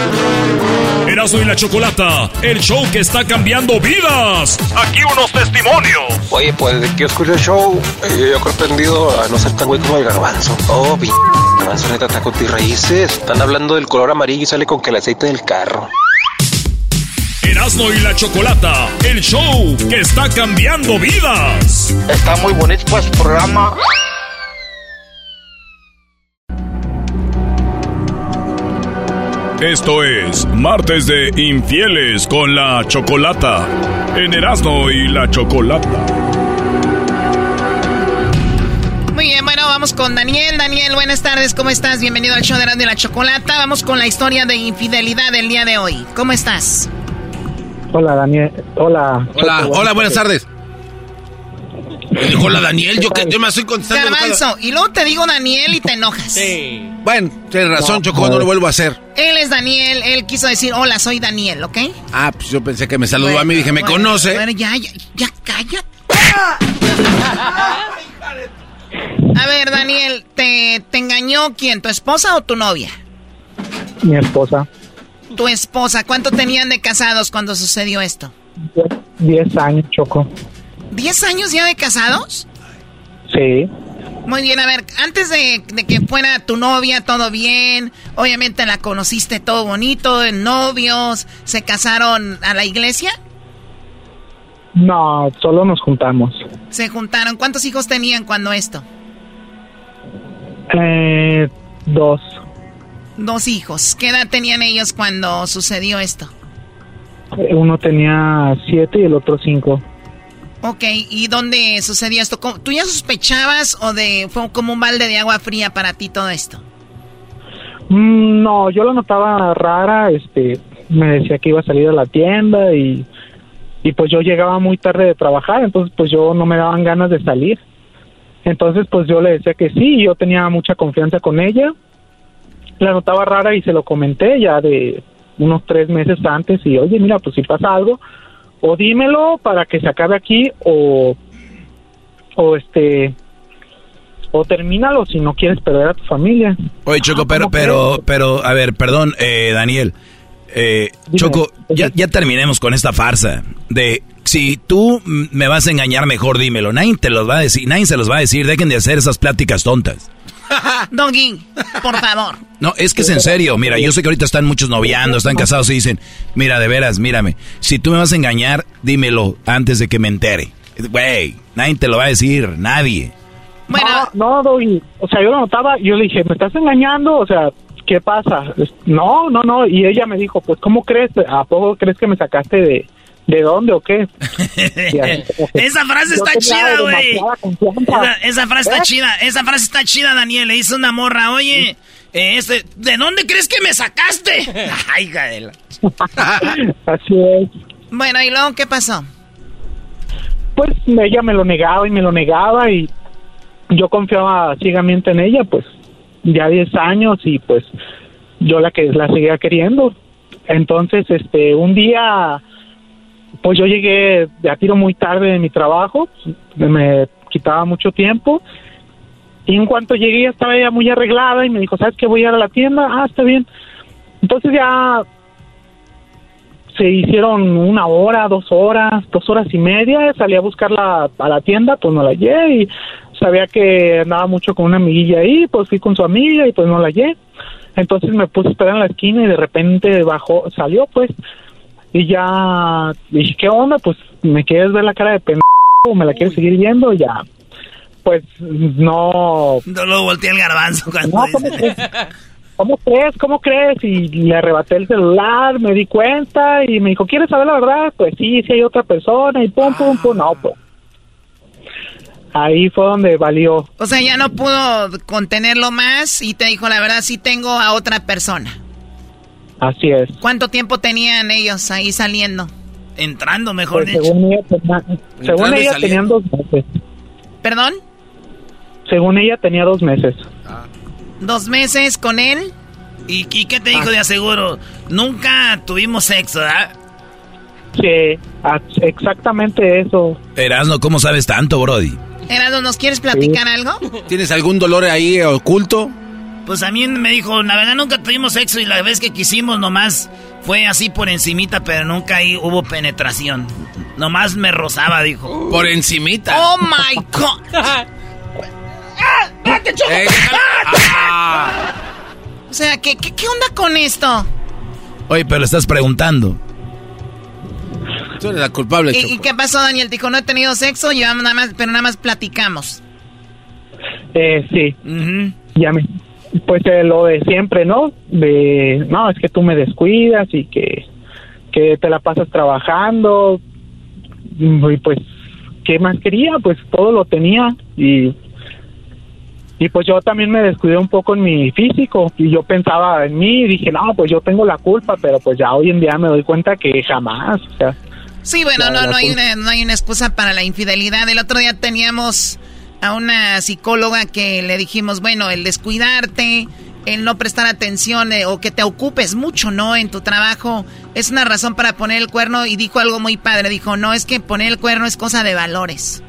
Erasmo y la Chocolata, el show que está cambiando vidas. Aquí unos testimonios. Oye, pues de que yo escucho el show, eh, yo creo aprendido a no ser tan güey como el garbanzo. Oh, p garbanzo neta está con tus raíces. Están hablando del color amarillo y sale con que el aceite del carro. Erasmo y la Chocolata, el show que está cambiando vidas. Está muy bonito pues programa. Esto es Martes de Infieles con la Chocolata. En Erasmo y la Chocolata. Muy bien, bueno, vamos con Daniel. Daniel, buenas tardes, ¿cómo estás? Bienvenido al show de Erasmo y la Chocolata. Vamos con la historia de infidelidad del día de hoy. ¿Cómo estás? Hola, Daniel. Hola. Hola, hola, buenas tardes. Hola, Daniel, yo, que, yo me estoy contestando. Garbanzo, y luego te digo Daniel y te enojas. Sí. Bueno, tienes razón, Choco, no lo vuelvo a hacer. Él es Daniel, él quiso decir, hola, soy Daniel, ¿ok? Ah, pues yo pensé que me saludó a mí, dije, me Bueno, conoce. Bueno, ya, ya, ya, cállate. A ver, Daniel, ¿te, ¿te engañó quién? ¿Tu esposa o tu novia? Mi esposa. Tu esposa. ¿Cuánto tenían de casados cuando sucedió esto? 10 años, Choco. ¿Diez años ya de casados? Sí. Muy bien, a ver, antes de, de que fuera tu novia, todo bien. Obviamente la conociste todo bonito, en novios, se casaron a la iglesia, No, solo nos juntamos. se juntaron. ¿Cuántos hijos tenían cuando esto? Eh, dos. Dos hijos. ¿Qué edad tenían ellos cuando sucedió esto? Uno tenía siete y el otro cinco. Ok, ¿y dónde sucedió esto? ¿Cómo- ¿Tú ya sospechabas o de fue como un balde de agua fría para ti todo esto? Mm, No, yo lo notaba rara, este, me decía que iba a salir a la tienda y, y pues yo llegaba muy tarde de trabajar, entonces pues yo no me daban ganas de salir. Entonces pues yo le decía que sí, yo tenía mucha confianza con ella, la notaba rara y se lo comenté ya de unos tres meses antes y oye mira pues si pasa algo o dímelo para que se acabe aquí o o este o termínalo si no quieres perder a tu familia. Oye, Choco, pero, pero, pero, a ver, perdón, eh, Daniel. Eh, Choco, ya, ya terminemos con esta farsa de si tú me vas a engañar, mejor dímelo. Nadie te los va a decir, nadie se los va a decir. Dejen de hacer esas pláticas tontas. [LAUGHS] Doggy, por favor. No, es que es en serio. Mira, yo sé que ahorita están muchos noviando, están casados y dicen, mira, de veras, mírame. Si tú me vas a engañar, dímelo antes de que me entere. Güey, nadie te lo va a decir, nadie. Bueno. No, no, Doggy. O sea, yo lo notaba y yo le dije, ¿me estás engañando? O sea, ¿qué pasa? No, no, no. Y ella me dijo, pues, ¿cómo crees? ¿A poco crees que me sacaste de, de dónde o qué? [LAUGHS] Esa frase está chida, güey. Esa, esa frase está ¿Eh? chida, esa frase está chida, Daniel. Le hizo una morra, oye, eh, este, ¿de dónde crees que me sacaste? [LAUGHS] [LAUGHS] Ay, la- Así es. Bueno, ¿y luego qué pasó? Pues ella me lo negaba y me lo negaba y yo confiaba ciegamente en ella, pues ya 10 años y pues yo la que la seguía queriendo. Entonces, este, un día, pues yo llegué a tiro muy tarde de mi trabajo, me quitaba mucho tiempo. Y en cuanto llegué, estaba ella muy arreglada y me dijo, ¿sabes qué? Voy a ir a la tienda. Ah, está bien. Entonces ya se hicieron una hora, dos horas, dos horas y media. Salí a buscarla a la tienda, pues no la hallé y sabía que andaba mucho con una amiguilla ahí, pues fui con su amiga y pues no la hallé. Entonces me puse a esperar en la esquina y de repente bajó, salió pues y ya dije, ¿qué onda? Pues me quieres ver la cara de pendejo, me la quieres seguir viendo, ya. Pues no. No lo volteé el garbanzo cuando No, ¿cómo crees? ¿Cómo crees? ¿Cómo crees? Y le arrebaté el celular, me di cuenta y me dijo, ¿quieres saber la verdad? Pues sí, sí hay otra persona y pum, pum, pum. No, pues. Ahí fue donde valió. O sea, ya no pudo contenerlo más y te dijo, la verdad, sí tengo a otra persona. Así es. ¿Cuánto tiempo tenían ellos ahí saliendo? Entrando, mejor Pues, dicho. según ella, tenía- según ella tenían dos meses. ¿Perdón? Según ella tenía dos meses. ¿Dos meses con él? ¿Y, y qué te dijo de aseguro? Nunca tuvimos sexo, ¿verdad? Sí, exactamente eso. Erasno, ¿cómo sabes tanto, Brody? Erasmo, ¿nos quieres platicar algo? ¿Tienes algún dolor ahí oculto? Pues a mí me dijo, la verdad nunca tuvimos sexo y la vez que quisimos nomás fue así por encimita, pero nunca ahí hubo penetración. Nomás me rozaba, dijo. Por encimita. ¡Oh, my God! [LAUGHS] Eh, O sea, ¿qué, qué, qué onda con esto? Oye, pero le estás preguntando. Tú eres la culpable, ¿Y, qué pasó, Daniel? Dijo, no he tenido sexo, llevamos nada más, pero nada más platicamos. Eh, sí. Ya me, pues eh, lo de siempre, ¿no? De, no, es que tú me descuidas y que, que te la pasas trabajando. Y pues, ¿qué más quería? Pues todo lo tenía y, y pues yo también me descuidé un poco en mi físico y yo pensaba en mí y dije, no, pues yo tengo la culpa, pero pues ya hoy en día me doy cuenta que jamás, o sea. Sí, bueno, no, no, hay una, no hay una excusa para la infidelidad. El otro día teníamos a una psicóloga que le dijimos, bueno, el descuidarte, el no prestar atención eh, o que te ocupes mucho, ¿no? En tu trabajo es una razón para poner el cuerno y dijo algo muy padre. Dijo, no, es que poner el cuerno es cosa de valores.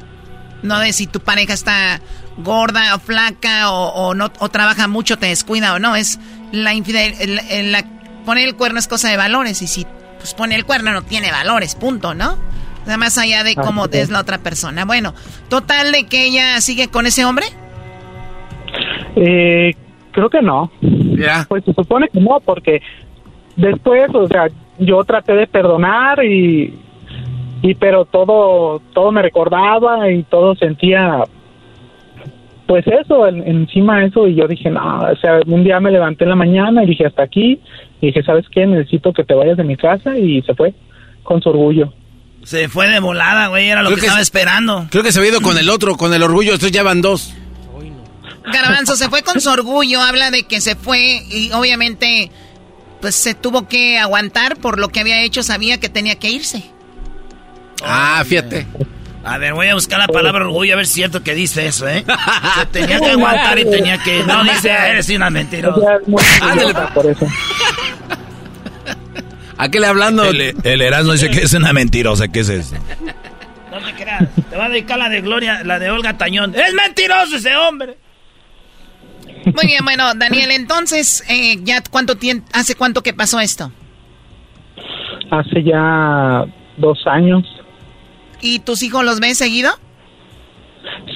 No de si tu pareja está gorda o flaca o, o no o trabaja mucho, te descuida o no. Es la infidel, el- el- la- poner el cuerno es cosa de valores y si pues pone el cuerno no tiene valores, punto, ¿no? Nada más allá de cómo Así es. es la otra persona. Bueno, total de que ella sigue con ese hombre. Eh, creo que no. Pues se supone que no, porque después, o sea, yo traté de perdonar y, y pero todo, todo me recordaba y todo sentía, pues eso, en- encima de eso y yo dije, no, o sea, un día me levanté en la mañana y dije hasta aquí y dije, ¿sabes qué? Necesito que te vayas de mi casa y se fue con su orgullo. Se fue de volada, güey, era lo Creo que, que estaba se- esperando. Creo que se había ido con el otro, con el orgullo. Estos ya van dos. Garbanzo se fue con su orgullo, habla de que se fue y obviamente pues se tuvo que aguantar por lo que había hecho, sabía que tenía que irse. Ah, fíjate. A ver, voy a buscar la palabra orgullo a ver si es cierto que dice eso, ¿eh? Se tenía que aguantar y tenía que... No, dice, eres una mentirosa. Ándale, por eso. [LAUGHS] ¿A qué le hablando? El, el Erasmo dice que es una mentirosa. ¿Qué es eso? No te creas, te va a dedicar la de Gloria, la de Olga Tañón. ¡Es mentiroso ese hombre! Muy bien, bueno, Daniel, entonces, eh, ya cuánto tiempo, hace cuánto que pasó esto? Hace ya dos años. ¿Y tus hijos los ven seguido?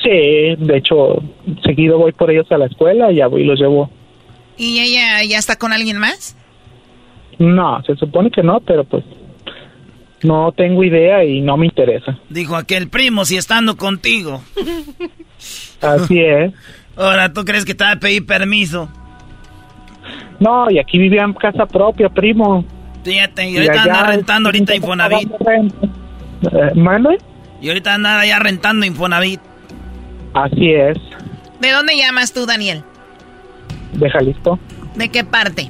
Sí, de hecho, seguido voy por ellos a la escuela y ya voy y los llevo. ¿Y ella ya está con alguien más? No, se supone que no, pero pues no tengo idea y no me interesa. Dijo aquel primo, si estando contigo. [LAUGHS] Así es. Ahora, ¿tú crees que te va a pedir permiso? No, y aquí vivía en casa propia, primo. Fíjate, y ahorita anda rentando ahorita Infonavit. Eh, ¿Mande? Y ahorita anda ya rentando Infonavit. Así es, ¿De dónde llamas tú, Daniel? de Jalisco, ¿De qué parte?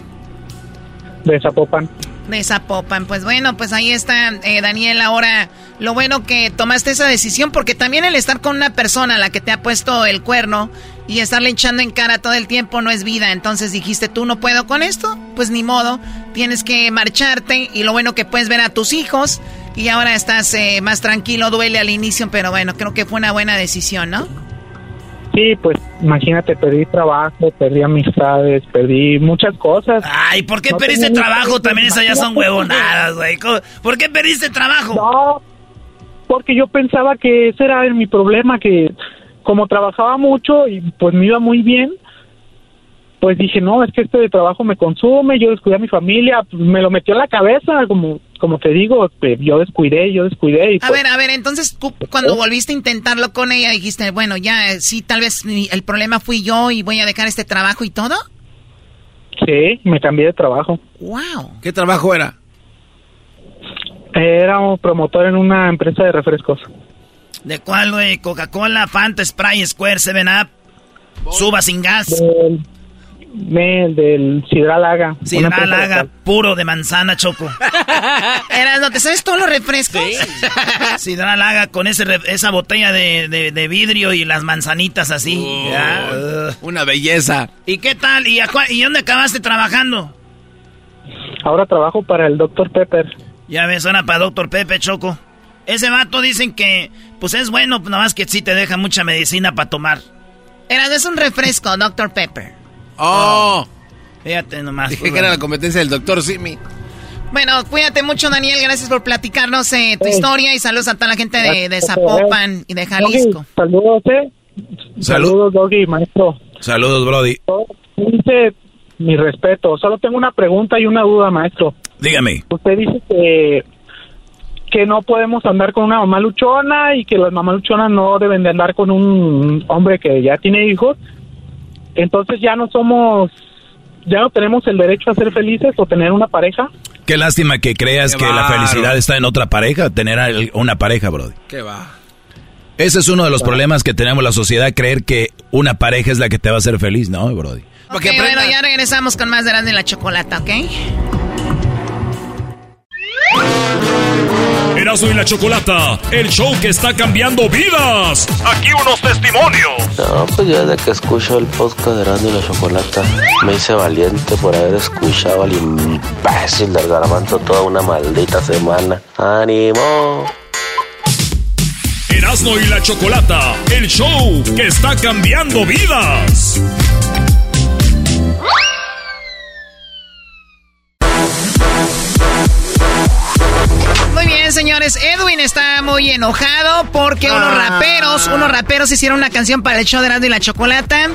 De Zapopan. De Zapopan. Pues bueno, pues ahí está, eh, Daniel. Ahora, lo bueno que tomaste esa decisión, porque también el estar con una persona la que te ha puesto el cuerno y estarle echando en cara todo el tiempo no es vida. Entonces dijiste, tú no puedo con esto, pues ni modo, tienes que marcharte y lo bueno que puedes ver a tus hijos y ahora estás eh, más tranquilo, duele al inicio, pero bueno, creo que fue una buena decisión, ¿no? Sí, pues imagínate, perdí trabajo, perdí amistades, perdí muchas cosas. Ay, ¿por qué No perdiste trabajo? También esas ya son huevonadas, güey. ¿Cómo- ¿Por qué perdiste trabajo? No, porque yo pensaba que ese era mi problema, que como trabajaba mucho y pues me iba muy bien, pues dije, no, es que este de trabajo me consume, yo descuidé a mi familia, pues, me lo metió en la cabeza, como como te digo, que yo descuidé, yo descuidé. Y A pues, ver, a ver, entonces tú cuando volviste a intentarlo con ella dijiste, bueno, ya, eh, sí, tal vez el problema fui yo y voy a dejar este trabajo y todo. Sí, me cambié de trabajo. Wow. ¿Qué trabajo era? Era un promotor en una empresa de refrescos. ¿De cuál, güey? Coca-Cola, Fanta, Sprite, Square, 7-Up, Suba sin gas. Del, del, del Sidral Haga. Sidral Haga, puro de manzana, Choco. [LAUGHS] Eras, ¿no te sabes todos los refrescos? [LAUGHS] Sidral Haga con ese, re- esa botella de, de- de vidrio y las manzanitas así. Oh. Una belleza. ¿Y qué tal? ¿Y, a ¿Y dónde acabaste trabajando? Ahora trabajo para el Dr. Pepper. Ya ves, suena para Doctor Pepe, Choco. Ese vato dicen que, pues es bueno, nada más que sí te deja mucha medicina para tomar. Eras, es un refresco, Dr. Pepper. Oh. Fíjate nomás. Dije pues, que era la competencia del doctor Simi. Bueno, cuídate mucho, Daniel. Gracias por platicarnos eh, tu Sí. historia y saludos a toda la gente de, de Zapopan y de Jalisco. Doggy, saludos, eh. Salud. Saludos, Doggy, maestro. Saludos, Brody. Dice mi respeto. Solo tengo una pregunta y una duda, maestro. Dígame. Usted dice que que no podemos andar con una mamá luchona y que las mamás luchonas no deben de andar con un hombre que ya tiene hijos. Entonces ya no somos, ya no tenemos el derecho a ser felices o tener una pareja. Qué lástima que creas Qué que la felicidad está en otra pareja, tener una pareja, Brody. ¿Qué va? Ese es uno de los problemas que tenemos la sociedad, creer que una pareja es la que te va a hacer feliz, ¿no, Brody? Ok, bueno, ya regresamos con más de la Chocolata, ¿ok? Erasmo y la Chocolata, el show que está cambiando vidas. Aquí unos testimonios. No, pues yo desde que escucho el podcast de Erasmo y la Chocolata me hice valiente por haber escuchado al imbécil del garbanzo toda una maldita semana. ¡Ánimo! Erasmo y la Chocolata, el show que está cambiando vidas. Bien, señores. Edwin está muy enojado porque unos Ah. raperos, unos raperos hicieron una canción para el show de Erasmo y la Chocolata.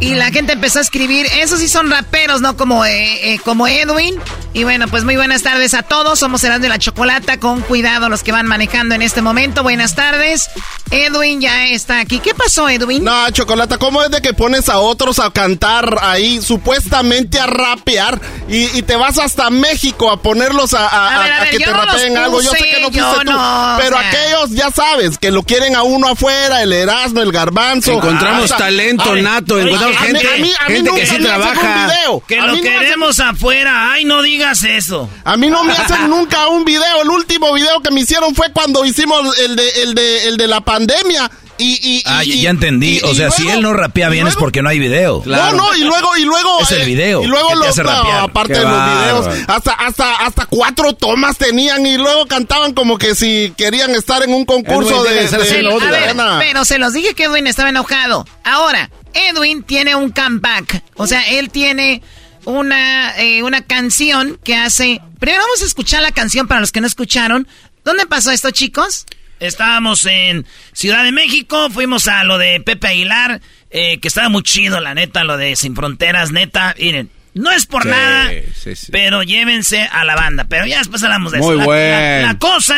Y la gente empezó a escribir, esos sí son raperos, no como, eh, eh, como Edwin. Y bueno, pues muy buenas tardes a todos. Somos Erasmo y la Chocolata. Con cuidado los que van manejando en este momento. Buenas tardes. Edwin ya está aquí. ¿Qué pasó, Edwin? No, Chocolata, ¿cómo es de que pones a otros a cantar ahí, supuestamente a rapear, y, y te vas hasta México a ponerlos a, a- A ver, a a ver, que te no rapeen algo? Yo sé que no fuiste tú, no, o pero sea. aquellos, ya sabes, que lo quieren a uno afuera, el Erasmo, el Garbanzo. Encontramos Ah, talento ay, nato, ay, encontramos a mí- gente- a mí- a mí gente que sí trabaja. un video. Que A lo queremos afuera. Ay, no digas eso. a mí no me hacen [LAUGHS] nunca un video. El último video que me hicieron fue cuando hicimos el de, el de, el de la pandemia. Y, y, Ah, y- ya entendí. y- o sea, si él no rapea bien es porque no hay video. No, no, y luego, y luego. Es el eh, video Y luego los, hace no, aparte Qué de los videos, hasta, hasta, hasta cuatro tomas tenían y luego cantaban como que si querían estar en un concurso Edwin, de. de- de- pero se los dije que Edwin estaba enojado. Ahora, Edwin tiene un comeback. O sea, él tiene una, eh, una canción que hace... Primero vamos a escuchar la canción para los que no escucharon. ¿Dónde pasó esto, chicos? Estábamos en Ciudad de México, fuimos a lo de Pepe Aguilar, eh, que estaba muy chido, la neta, lo de Sin Fronteras, neta. Miren, no es por Sí, nada, sí, sí. pero llévense a la banda. Pero ya después hablamos de Muy eso. La, la cosa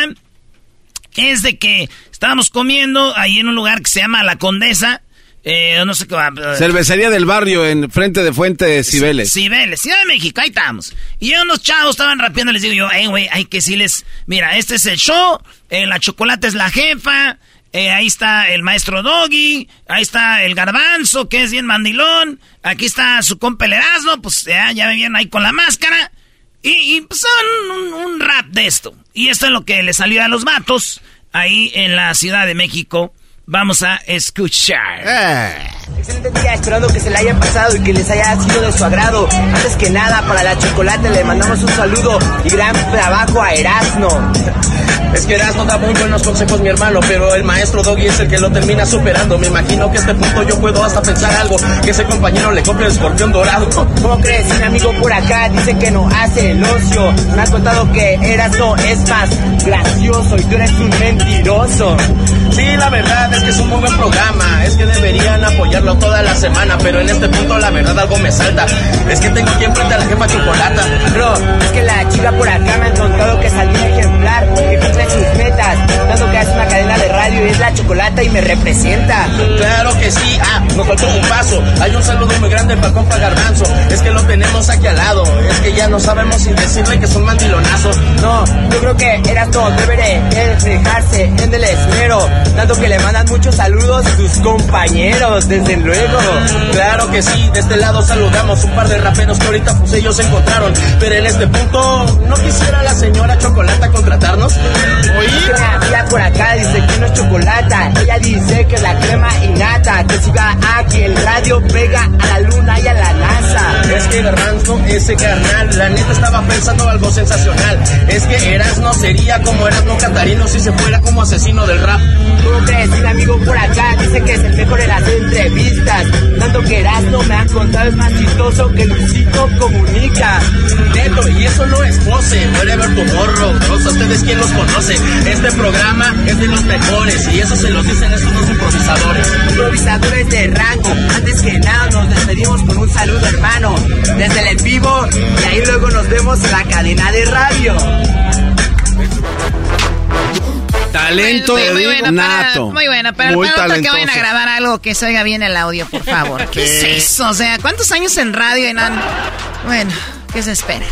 es de que estábamos comiendo ahí en un lugar que se llama La Condesa, eh, no sé qué va. eh, Cervecería del barrio en frente de Fuente Cibeles. Cibeles, Ciudad de México, ahí estamos. Y unos chavos estaban rapeando, les digo yo, hey, güey, hay que decirles, mira, este es el show, eh, la chocolate es la jefa, eh, ahí está el maestro Doggy, ahí está el garbanzo, que es bien mandilón, aquí está su compa el Erasmo, pues ya, ya me vieron ahí con la máscara. Y, y pues, un, un rap de esto. Y esto es lo que le salió a los vatos ahí en la Ciudad de México. Vamos a escuchar. Excelente día, esperando que se le hayan pasado y que les haya sido de su agrado. Antes que nada, para la chocolate le mandamos un saludo y gran trabajo a Erasmo. Es que Erasmo da muy buenos consejos, mi hermano, pero el maestro Doggy es el que lo termina superando. Me imagino que a este punto yo puedo hasta pensar algo, que ese compañero le compre el escorpión dorado. ¿Cómo crees? Un amigo por acá dice que no hace el ocio. Me ha contado que Erasmo es más gracioso y tú eres un mentiroso. Sí, la verdad es que es un muy buen programa. Es que deberían apoyarlo toda la semana, pero en este punto la verdad algo me salta. Es que tengo aquí enfrente a la jefa Chocolata. Bro, es que la chica por acá me ha contado que salió un ejemplar, que cumple sus metas, dando que hace una cadena de radio y es la chocolata y me representa. Claro que sí. Ah, nos faltó un paso. Hay un saludo muy grande para compa Garbanzo. Es que lo tenemos aquí al lado. Es que ya no sabemos sin decirle que son mandilonazos. No, yo creo que Erasmo debería reflejarse en el esmero, dando que le mandan muchos saludos sus compañeros, desde luego. Claro que sí, de este lado saludamos un par de raperos que ahorita pues ellos se encontraron. Pero en este punto, ¿no quisiera la señora ese carnal, la neta estaba pensando algo sensacional. Es que Erasno sería como Erasno Catarino si se fuera como asesino del rap. ¿Cómo crees? Un amigo por acá dice que es el mejor en las entrevistas. Tanto que Erasmo me ha contado es más chistoso que Luisito Comunica. Neto, y eso no es pose. Puede ver tu morro, bros. ¿Ustedes quién los conoce? Este programa es de los mejores y eso se los dicen estos dos improvisadores. Improvisadores de rango. Antes que nada nos despedimos con un saludo hermano. Desde el en vivo y ahí luego nos vemos en la cadena de radio. Talento Muy, muy buena, nato. Para, muy buena, pero Muy para que vayan a grabar algo que se oiga bien el audio, por favor. [LAUGHS] ¿Qué es eso? O sea, ¿cuántos años en radio y nada? Bueno, ¿qué se espera?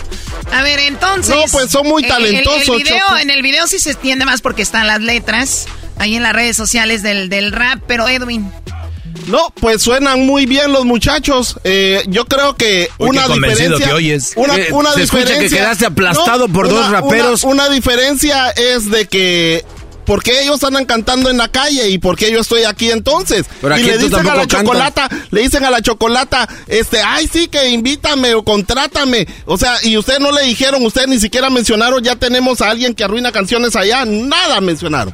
A ver, entonces. No, pues son muy el- el- el talentosos, video- Choco. en el video sí se entiende más porque están las letras ahí en las redes sociales del, del rap, pero Edwin. No, pues suenan muy bien los muchachos. Eh, yo creo que Uy, una diferencia. que oyes. Una, Eh, una se escucha que diferencia. quedaste aplastado por dos raperos. Una, una diferencia es de que. ¿Por qué ellos andan cantando en la calle y por qué yo estoy aquí entonces? Pero y aquí le dicen a la chocolata, le dicen a la chocolata, este, ay sí que invítame o contrátame. O sea, y ustedes no le dijeron, ustedes ni siquiera mencionaron, ya tenemos a alguien que arruina canciones allá, nada mencionaron.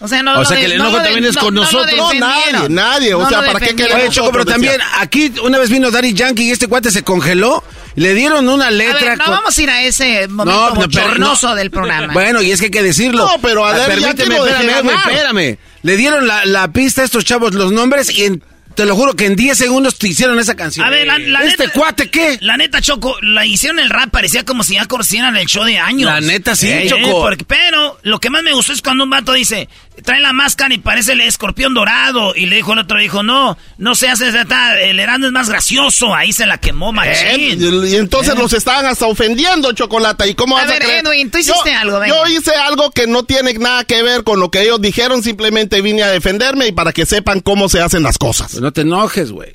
O sea, no O sea de- que el no enojo de- también es no- con no nosotros. No, nadie, nadie. O No sea, ¿para qué queremos Oye, Choco, pero también aquí una vez vino Daddy Yankee y este cuate se congeló. Le dieron una A letra. ver, no con- vamos a ir a ese momento No, no, bochornoso no. del programa. Bueno, y es que hay que decirlo. No, pero a Daddy Permíteme, espérame, espérame. Le dieron la, la pista a estos chavos, los nombres, y en- te lo juro que en 10 segundos te hicieron esa canción. A ver, la, la ¿Este neta, cuate qué? La neta, Choco, la hicieron el rap, parecía como si ya conocieran el show de años. La neta, sí, Eh, Choco. porque- pero lo que más me gustó es cuando un vato dice, trae la máscara y parece el escorpión dorado. Y le dijo el otro, dijo, no, no se hace, el herando es más gracioso. Ahí se la quemó Eh, machín. y entonces Eh. los estaban hasta ofendiendo, Chocolata. ¿Y cómo A vas a ver, creer? Edwin, tú hiciste Yo- algo, venga. Yo hice algo que no tiene nada que ver con lo que ellos dijeron. Simplemente vine a defenderme y para que sepan cómo se hacen las cosas. No te enojes, güey.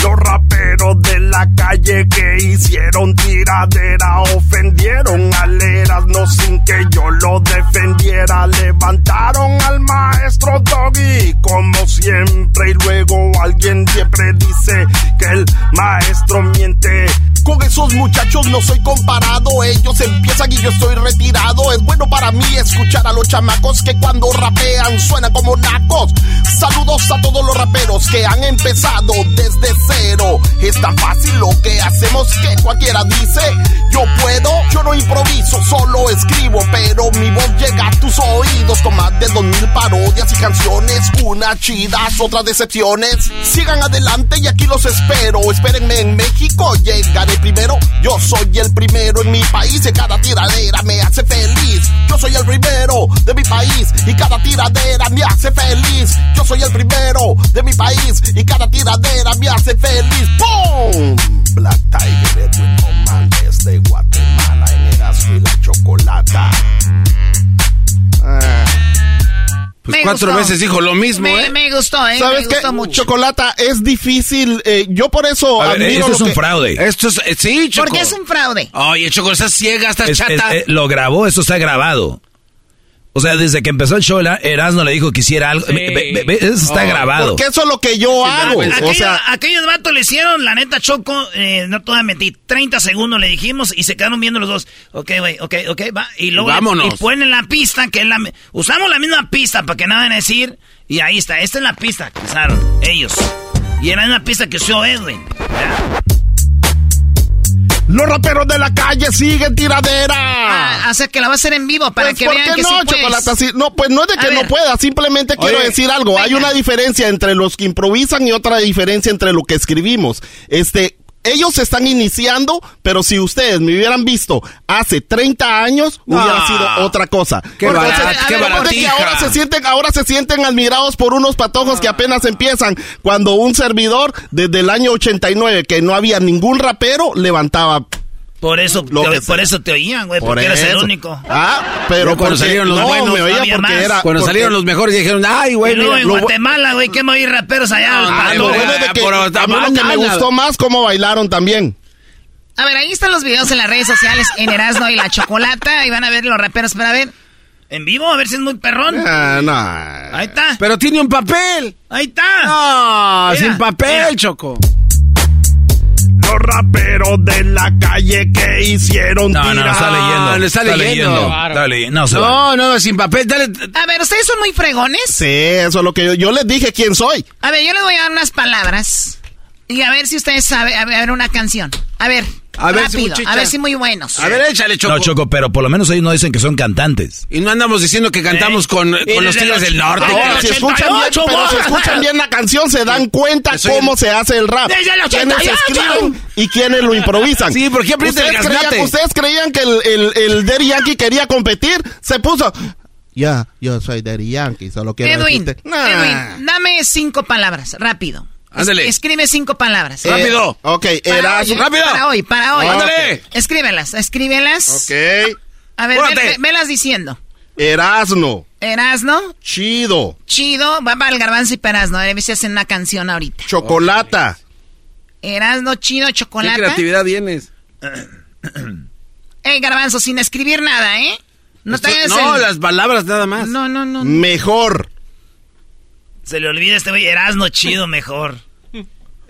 Los raperos de la calle que hicieron tiradera ofendieron al Erasmo sin que yo lo defendiera. Levantaron al maestro Doggy como siempre y luego alguien siempre dice que el maestro miente. Con esos muchachos no soy comparado. Ellos empiezan y yo estoy retirado. Es bueno para mí escuchar a los chamacos que cuando rapean suenan como nacos. Saludos a todos los raperos que han empezado desde cero. Es tan fácil lo que hacemos que cualquiera dice. Yo puedo, yo no improviso, solo escribo. Pero mi voz llega a tus oídos con más de dos mil parodias y canciones. Unas chidas, otras decepciones. Sigan adelante y aquí los espero. Espérenme en México, llegaré primero. Yo soy el primero en mi país y cada tiradera me hace feliz. Yo soy el primero de mi país y cada tiradera me hace feliz. Yo soy el primero de mi país y cada tiradera me hace feliz. ¡Pum! Black Tiger Edwin Roman desde Guatemala en Erasmo y la Chocolata. Pues Me cuatro gustó. veces dijo lo mismo, Me, ¿eh? me gustó, ¿eh? ¿Sabes me qué? gustó mucho. Chocolata, es difícil. eh, yo por eso A ver, admiro esto lo es un que- fraude. Esto es, eh, sí, Choco. ¿Por qué es un fraude? Oye, Choco, estás ciega, estás Es- es- chata. eh, lo grabó, eso está grabado. O sea, desde que empezó el show, Erasmo le dijo que hiciera algo. Eso está Oh, grabado. Porque eso es lo que yo hago. Aquello- O sea, aquellos vatos le hicieron, la neta, Choco, eh, no te voy a mentir, 30 segundos le dijimos y se quedaron viendo los dos. Ok, güey, ok, ok, va. Y luego le- Vámonos. y ponen la pista, que es la... Usamos la misma pista para que nada van a decir. Y ahí está, esta es la pista que usaron ellos. Y era una pista que usó Edwin. Los raperos de la calle siguen tiradera. Ah, o sea, que la va a hacer en vivo para Pues, que ¿por vean qué que no, sí no, pues no es de A que no ver. pueda, simplemente quiero decir algo. Hay una diferencia entre los que improvisan y otra diferencia entre lo que escribimos. Este, ellos se están iniciando, pero si ustedes me hubieran visto hace 30 años, hubiera Ah. sido otra cosa. Qué Entonces, barat- a qué ver, porque baratija. ahora se sienten, ahora se sienten admirados por unos patojos que apenas empiezan, cuando un servidor desde el año 89, que no había ningún rapero, levantaba Por eso, Lo te, que por sea. eso te oían, güey, Por porque eres el eso. único. Ah, pero cuando salieron los no, buenos, me oía porque más. era Cuando porque- salieron los mejores dijeron, ay, Y güey, luego mira, en lo Guatemala, güey, que me oí raperos allá. Ah, para Lo bueno de que Pero a mí lo que me gustó más cómo bailaron también. A ver, ahí están los videos en las redes sociales, en Erasmo y la Chocolata, y van a ver los raperos, pero a ver. En vivo, a ver si es muy perrón. Ah, no. Ahí está. Pero tiene un papel. Ahí está. No, Mira, sin papel, mira. Choco. Los raperos de la calle que hicieron No, no, no, está leyendo. le está leyendo. Está leyendo. No, se va. No, no, sin papel, dale. A ver, ¿ustedes son muy fregones? Sí, eso es lo que yo, yo les dije quién soy. A ver, yo les voy a dar unas palabras. Y a ver si ustedes saben, a ver, una canción. A ver, A ver si rápido, muchacha. a ver si muy buenos. A ver, échale, Choco. No, Choco, pero por lo menos ellos no dicen que son cantantes. Y no andamos diciendo que cantamos con, Y con los Tigres del Norte. Ahora, si escuchan bien, 88, pero si escuchan bien la canción, se dan cuenta cómo se hace el rap. Desde el Quiénes 88. escriben y quiénes lo improvisan. Sí, ¿por qué aprieta el ¿Ustedes creían, ¿Ustedes creían que el, el, el Daddy Yankee quería competir? Se puso... Ya, yo soy Daddy Yankee, solo quiero Edwin, decirte... Nah. Edwin, dame cinco palabras, rápido. Es- Ándale. escribe cinco palabras. Eh, Rápido. ok, Para Erasmo... rápido. Para hoy, para hoy. Ándale. Escríbelas, escríbelas. Ok. A ver, ve- ve- velas diciendo. Erasno. Erasno, Chido. chido, va para el garbanzo y Perasno. A ver si hacen una canción ahorita. Chocolata. Erasno, chido, ¿Qué chocolate. creatividad tienes? Ey, garbanzo, sin escribir nada, ¿eh? No te Esto- no, el- las palabras nada más. No, no, no. Mejor. Se le olvida este güey, Erasno chido mejor.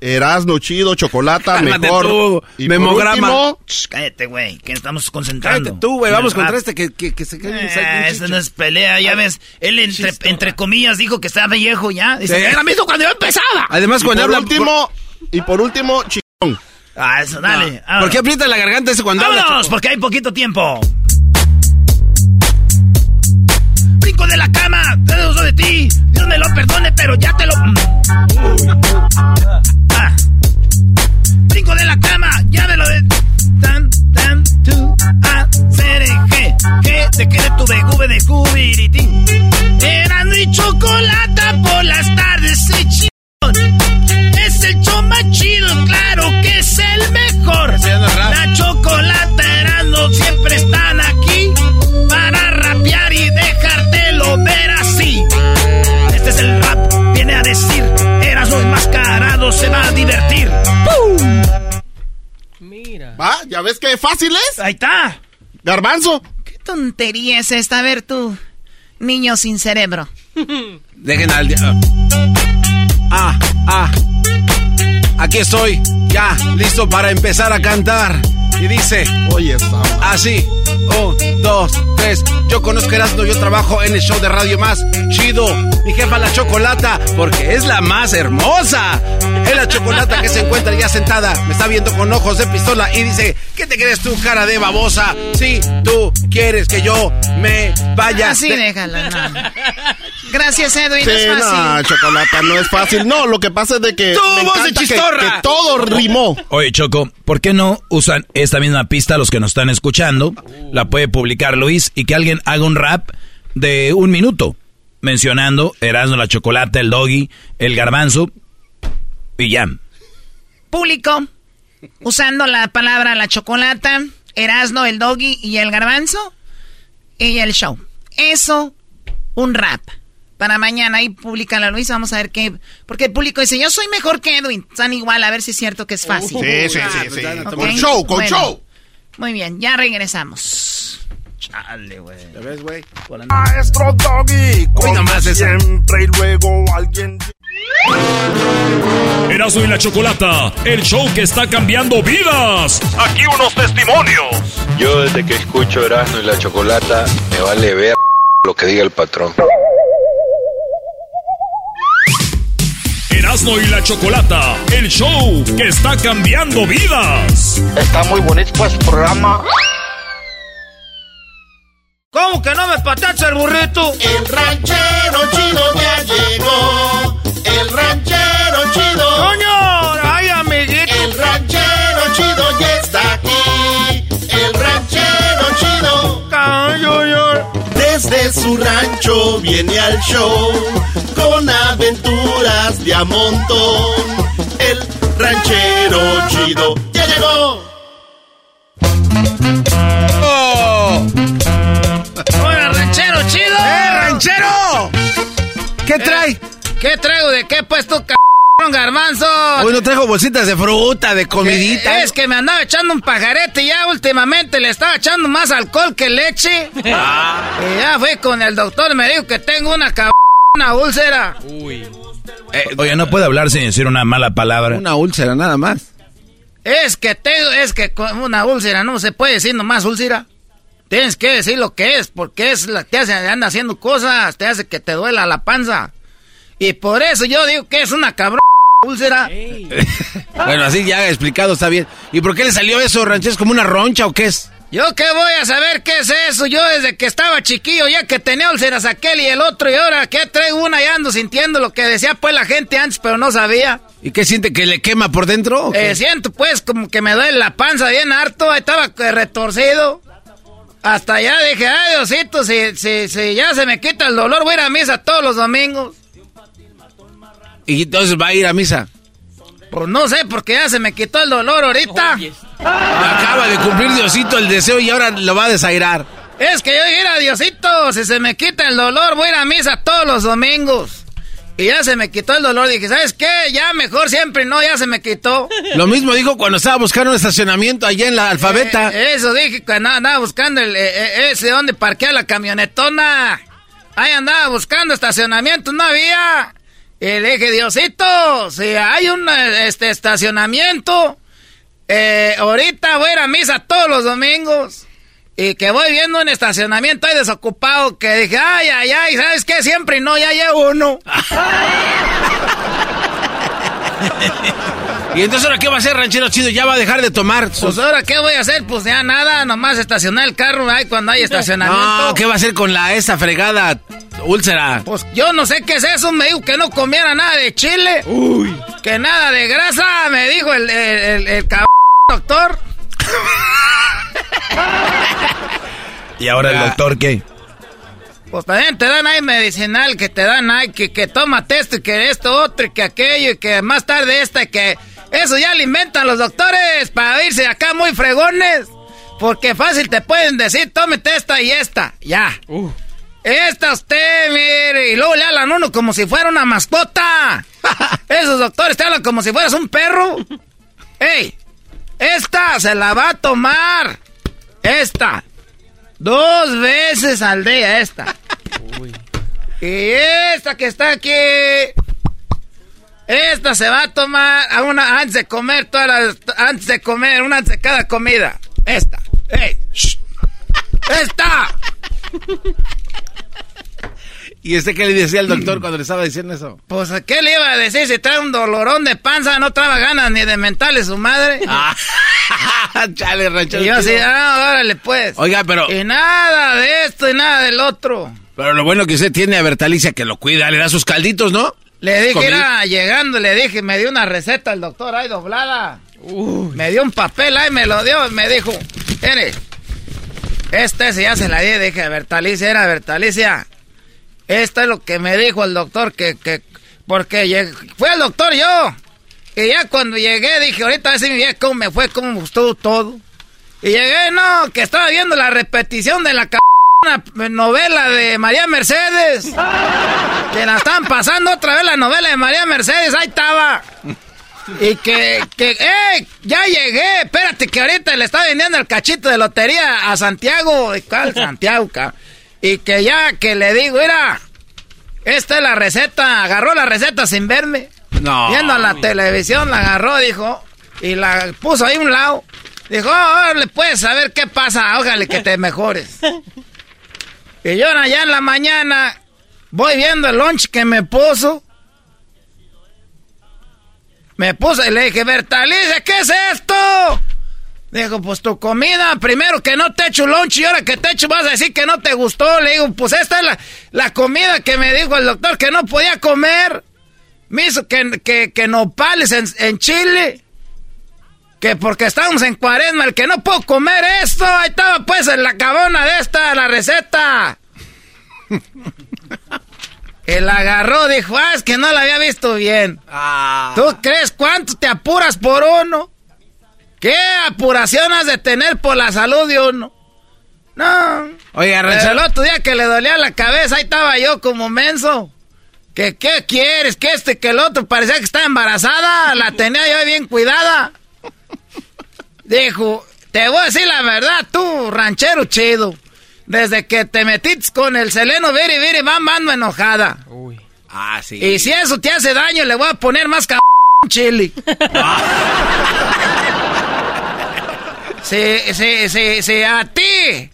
Erasno, chido, chocolata, mejor. tú, y memograma. por último, Shh, cállate, güey, que estamos concentrando. Cállate tú, güey. Vamos contra rap. este que, que, que se cae un Eh, chicho. no es pelea, ya ves. Él, entre, entre comillas, dijo que estaba viejo ya. Dice, Sí. era mismo cuando yo empezaba. Además, y cuando habla. último, y por último, chingón. Ah, eso, dale. Ah, ¿Por qué aprieta la garganta ese cuando habla? ¡Vámonos! Choco? Porque hay poquito tiempo. Brinco de la cama, de ti. Dios me lo perdone, pero ya te lo. Mm. Ah. Brinco de la cama, ya me lo de. Tan, tan, tu, a, ser, g, g, de que de tu gube de cubiritín. Eran y chocolata por las tardes, se chingón. Es el más chido, claro que es el mejor. La chocolata Erasmo siempre están se va a divertir. ¡Pum! ¿Va? ¿Ya ves qué fácil es? Ahí está. Garbanzo. ¿Qué tontería es esta? A ver tú, niño sin cerebro. [LAUGHS] Dejen al Ah, ah. Aquí estoy, ya, listo para empezar a cantar. Y dice, Oye, así. Un, dos, tres. Yo conozco Erasmo, yo trabajo en el show de radio más chido. Mi jefa la chocolata, porque es la más hermosa. Es la chocolata que se encuentra ya sentada. Me está viendo con ojos de pistola y dice, ¿qué te crees tú, cara de babosa? Si tú quieres que yo me vaya. Así déjala, no. Gracias, Edwin, Sí, no es fácil. no, chocolata, no es fácil. No, lo que pasa es de que. ¡Tú, me voz de que- chistorra! que todo rimó. Oye, Choco, ¿por qué no usan esta misma pista los que nos están escuchando? La puede publicar Luis y que alguien haga un rap de un minuto mencionando Erasmo, la chocolate, el doggy, el garbanzo y ya. Público, usando la palabra la chocolata, Erasno, el doggy y el garbanzo, y el show. Eso, un rap. Para mañana y publica la Luis. Vamos a ver qué. Porque el público dice, yo soy mejor que Edwin. Están igual, a ver si es cierto que es fácil. Sí, sí, sí, sí. Con show, con Bueno. show. Muy bien, ya regresamos. Chale, güey. ¿Ya ves, güey? Maestro Doggy, nomás siempre, y luego alguien... Erasmo y la Chocolata, el show que está cambiando vidas. Aquí unos testimonios. Yo desde que escucho Erasmo y la Chocolata, me vale ver lo que diga el patrón. Erasmo y la Chocolata, el show que está cambiando vidas. Está muy bonito este programa. ¿Cómo que no me patacha el burrito? El ranchero chido ya llegó. Desde su rancho viene al show con aventuras de a montón. El ranchero chido ya llegó. ¡Hola, ranchero chido! ¡Eh, ranchero! ¿Qué trae? ¿Qué traigo? ¿De qué pues tú, cabrón garbanzo? Hoy no traigo bolsitas de fruta, de comidita. Es que me andaba echando un pajarete y ya últimamente le estaba echando más alcohol que leche. Ah. Y ya fui con el doctor y me dijo que tengo una cabrón, una úlcera. Eh, oye, no puede hablar sin decir una mala palabra. Una úlcera, nada más. Es que tengo, es que con una úlcera no se puede decir nomás úlcera. Tienes que decir lo que es, porque es la que te hace, anda haciendo cosas, te hace que te duela la panza. Y por eso yo digo que es una cabrón úlcera. Bueno, así ya explicado está bien. ¿Y por qué le salió eso, ranchero? ¿Es como una roncha o qué es? ¿Yo qué voy a saber qué es eso? Yo desde que estaba chiquillo, ya que tenía úlceras aquel y el otro, y ahora que traigo una y ando sintiendo lo que decía pues la gente antes, pero no sabía. ¿Y qué siente que le quema por dentro? Eh, siento pues como que me duele la panza bien harto, ahí estaba eh, retorcido. Hasta allá dije, ay Diosito, si, si, si ya se me quita el dolor, voy a ir a misa todos los domingos. Y entonces va a ir a misa. Pues no sé, porque ya se me quitó el dolor ahorita. Acaba de cumplir Diosito el deseo y ahora lo va a desairar. Es que yo dije, "Mira, Diosito, si se me quita el dolor, voy a ir a misa todos los domingos. Y ya se me quitó el dolor. Dije, ¿sabes qué? Ya mejor siempre no, ya se me quitó. [LAUGHS] Lo mismo dijo cuando estaba buscando un estacionamiento allá en la alfabeta. Eh, eso dije cuando andaba buscando el, eh, eh, ese donde parquea la camionetona. Ahí andaba buscando estacionamiento, no había. Y le dije, Diosito, si hay un este, estacionamiento, eh, ahorita voy a ir a misa todos los domingos. Y que voy viendo un estacionamiento ahí desocupado que dije, ay, ay, ay, ¿sabes qué? Siempre y no, ya llevo uno. [LAUGHS] ¿Y entonces ahora qué va a hacer, ranchero chido? ¿Ya va a dejar de tomar? Pues ahora, ¿qué voy a hacer? Pues ya nada, nomás estacionar el carro ahí cuando hay [LAUGHS] estacionamiento. No, ¿qué va a hacer con la esa fregada úlcera? Pues yo no sé qué es eso, me dijo que no comiera nada de chile. Uy. Que nada de grasa, me dijo el, el, el, el cabrón doctor. ¿Y ahora el doctor qué? Pues también te dan ahí medicinal, que te dan ahí, que, que tómate esto y que esto otro y que aquello y que más tarde esta y que... Eso ya lo inventan los doctores para irse acá muy fregones. Porque fácil te pueden decir, tómete esta y esta. Ya. Esta usted, mire. Y luego le hablan uno como si fuera una mascota. [LAUGHS] Esos doctores te hablan como si fueras un perro. ¡Ey! Esta se la va a tomar. Esta. Dos veces al día, esta. Y esta que está aquí. Esta se va a tomar a una antes de comer todas las antes de comer, una antes de cada comida. Esta. ¡Ey! shh. ¡Esta! ¿Y este qué le decía al doctor cuando le estaba diciendo eso? Pues, ¿qué le iba a decir? Si trae un dolorón de panza, no traba ganas ni de mentarle su madre. [LAUGHS] Ah, [LAUGHS] chale, ranchero y yo así, ah, órale, pues. Oiga, pero... Y nada de esto y nada del otro. Pero lo bueno que usted tiene a Bertalicia que lo cuida, le da sus calditos, ¿no? Le dije, era llegando, le dije, me dio una receta el doctor ahí doblada. Me dio un papel ahí, me lo dio, me dijo, mire, este sí ya se la di, dije, Bertalicia, era Bertalicia. Esto es lo que me dijo el doctor, que, que, porque lleg- fue el doctor yo. Y ya cuando llegué dije, ahorita a ver si me vi cómo me fue, cómo me gustó todo. Y llegué, no, que estaba viendo la repetición de la c novela de María Mercedes. [LAUGHS] Que la están pasando otra vez la novela de María Mercedes. Ahí estaba. Y que, que, ¡eh! Ya llegué. Espérate, que ahorita le está vendiendo el cachito de lotería a Santiago. ¿Cuál Santiago? ca? Y que ya que le digo, mira, esta es la receta. Agarró la receta sin verme. No. Viendo la televisión, la agarró, dijo, y la puso ahí a un lado. Dijo, oh, le puedes saber qué pasa, ojalá que te mejores. Y yo allá en la mañana voy viendo el lunch que me puso. Me puse y le dije, Bertalice, ¿qué es esto? Dijo, pues tu comida, primero que no te echo lunch y ahora que te echo vas a decir que no te gustó. Le digo, pues esta es la, la comida que me dijo el doctor que no podía comer. Me hizo que, que, que nopales en, Chile. Que porque estamos en cuaresma, el que no puedo comer esto. Ahí estaba pues en la cabona de esta, la receta. [LAUGHS] Él agarró, dijo, ah, es que no la había visto bien. ¿Tú crees cuánto te apuras por uno? ¿Qué apuración has de tener por la salud de uno? No. Oiga, Pero el otro día que le dolía la cabeza, ahí estaba yo como menso. ¿Que qué quieres? Que este, que el otro parecía que estaba embarazada. La [LAUGHS] tenía yo bien cuidada. Dijo, te voy a decir la verdad, tú, ranchero chido. Desde que te metiste con el seleno viri viri bam ando enojada. Ah, sí. Y si eso te hace daño, le voy a poner más cabrón [LAUGHS] chili. [LAUGHS] Sí, sí, sí, sí, a ti,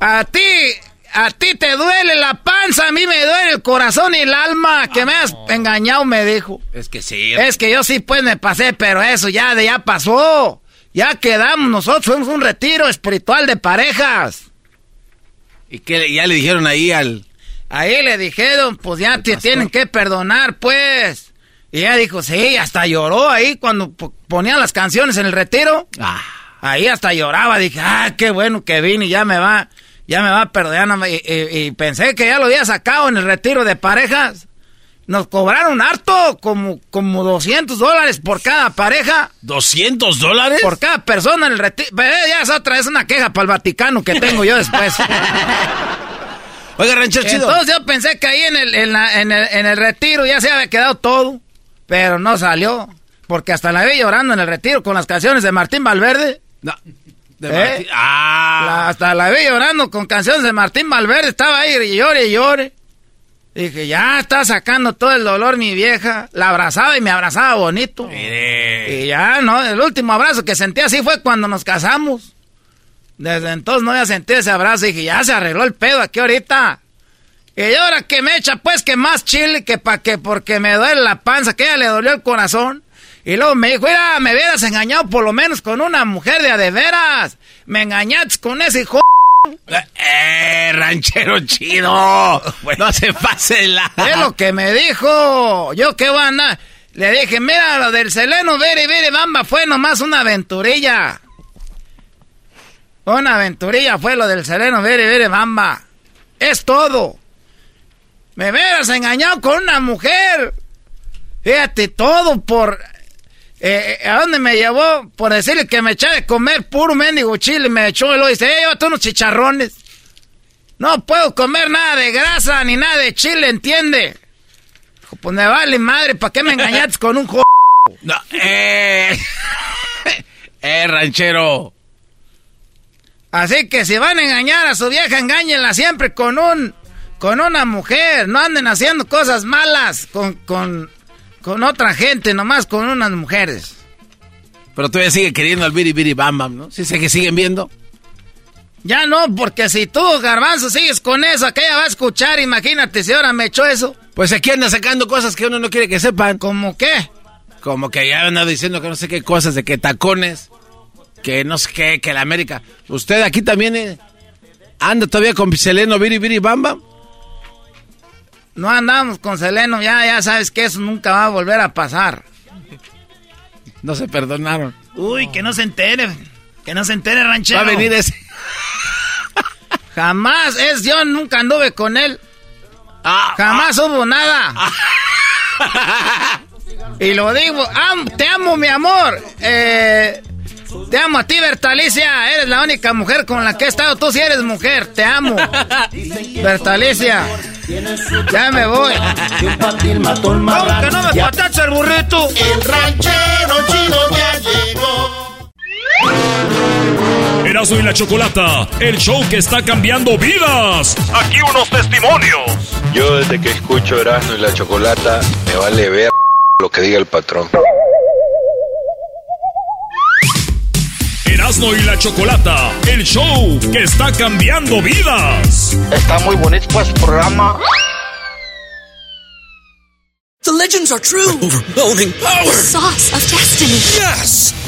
a ti, a ti te duele la panza, a mí me duele el corazón y el alma. Que me has engañado, me dijo. Es que sí. Es que yo sí, pues me pasé, pero eso ya, de ya pasó. Ya quedamos, nosotros fuimos un retiro espiritual de parejas. ¿Y qué? Ya le dijeron ahí al... Ahí le dijeron, pues ya te tienen que perdonar, pues. Y ella dijo, sí, hasta lloró ahí cuando po- ponían las canciones en el retiro. Ah. Ahí hasta lloraba, dije, ah, qué bueno que vine y ya me va, ya me va a perdonar. Y, y- y pensé que ya lo había sacado en el retiro de parejas. Nos cobraron harto, como, como 200 dólares por cada pareja. ¿200 dólares? Por cada persona en el retiro. Pero ya es otra, es una queja para el Vaticano que tengo yo después. [LAUGHS] Oiga, ranchero chido. Entonces yo pensé que ahí en el, en, la- en el, en el retiro ya se había quedado todo, pero no salió. Porque hasta la vi llorando en el retiro con las canciones de Martín Valverde. No. De ¿Eh? Martín- Ah. La- hasta la vi llorando con canciones de Martín Valverde. Estaba ahí y llore y llore. Dije, ya está sacando todo el dolor mi vieja. La abrazaba y me abrazaba bonito. Y ya, ¿no? El último abrazo que sentí así fue cuando nos casamos. Desde entonces no había sentido ese abrazo. Dije, ya se arregló el pedo aquí ahorita. Y ahora que me echa, pues, que más chile, que pa' que, porque me duele la panza, que ella le dolió el corazón. Y luego me dijo, mira, me hubieras engañado por lo menos con una mujer de a de veras. Me engañaste con ese hijo. ¡Eh, ranchero chido! No se pase la... Es lo que me dijo. Yo qué voy a andar. Le dije, mira, lo del Seleno Vere Vere Bamba fue nomás una aventurilla. Una aventurilla fue lo del Seleno Vere Vere Bamba. Es todo. Me hubieras engañado con una mujer. Fíjate, todo por... eh, eh, ¿A dónde me llevó? Por decirle que me eché de comer puro mendigo chile. Me echó y lo dice, eh, llévate unos chicharrones. No puedo comer nada de grasa ni nada de chile, ¿entiende? Dijo, Pues me vale madre, ¿para qué me engañaste con un jo... No, eh... eh, ranchero. Así que si van a engañar a su vieja, engáñenla siempre con un... Con una mujer, no anden haciendo cosas malas con, con, con otra gente, nomás con unas mujeres. Pero todavía sigue queriendo al Biri Bam Bam, ¿no? ¿Sí sé que siguen viendo? Ya no, porque si tú, garbanzo, sigues con eso, aquella va a escuchar, imagínate si ahora me echó eso. Pues aquí anda sacando cosas que uno no quiere que sepan. ¿Cómo qué? Como que ya anda diciendo que no sé qué cosas, de que tacones, que no sé qué, que la América. ¿Usted aquí también eh, anda todavía con Seleno Biri Biri Bam Bam? No andamos con Seleno, ya, ya sabes que eso nunca va a volver a pasar. No se perdonaron. Uy, que no se entere. Que no se entere, ranchero. Va a venir ese. Jamás, es yo nunca anduve con él. Ah, Jamás hubo nada. [LAUGHS] y lo digo, am- te amo, mi amor. Eh, Te amo a ti, Bertalicia. Eres la única mujer con la que he estado. Tú sí eres mujer. Te amo. Bertalicia. Ya me voy. ¿Cómo que no me patacha el burrito? El ranchero chido ya llegó. Erasmo y la Chocolata, el show que está cambiando vidas. Aquí unos testimonios. Yo desde que escucho Erasmo y la Chocolata, me vale ver lo que diga el patrón. Erasmo y la Chocolata, el show que está cambiando vidas. Está muy bonito este programa. The legends are true. Overwhelming power! The sauce of destiny. Yes!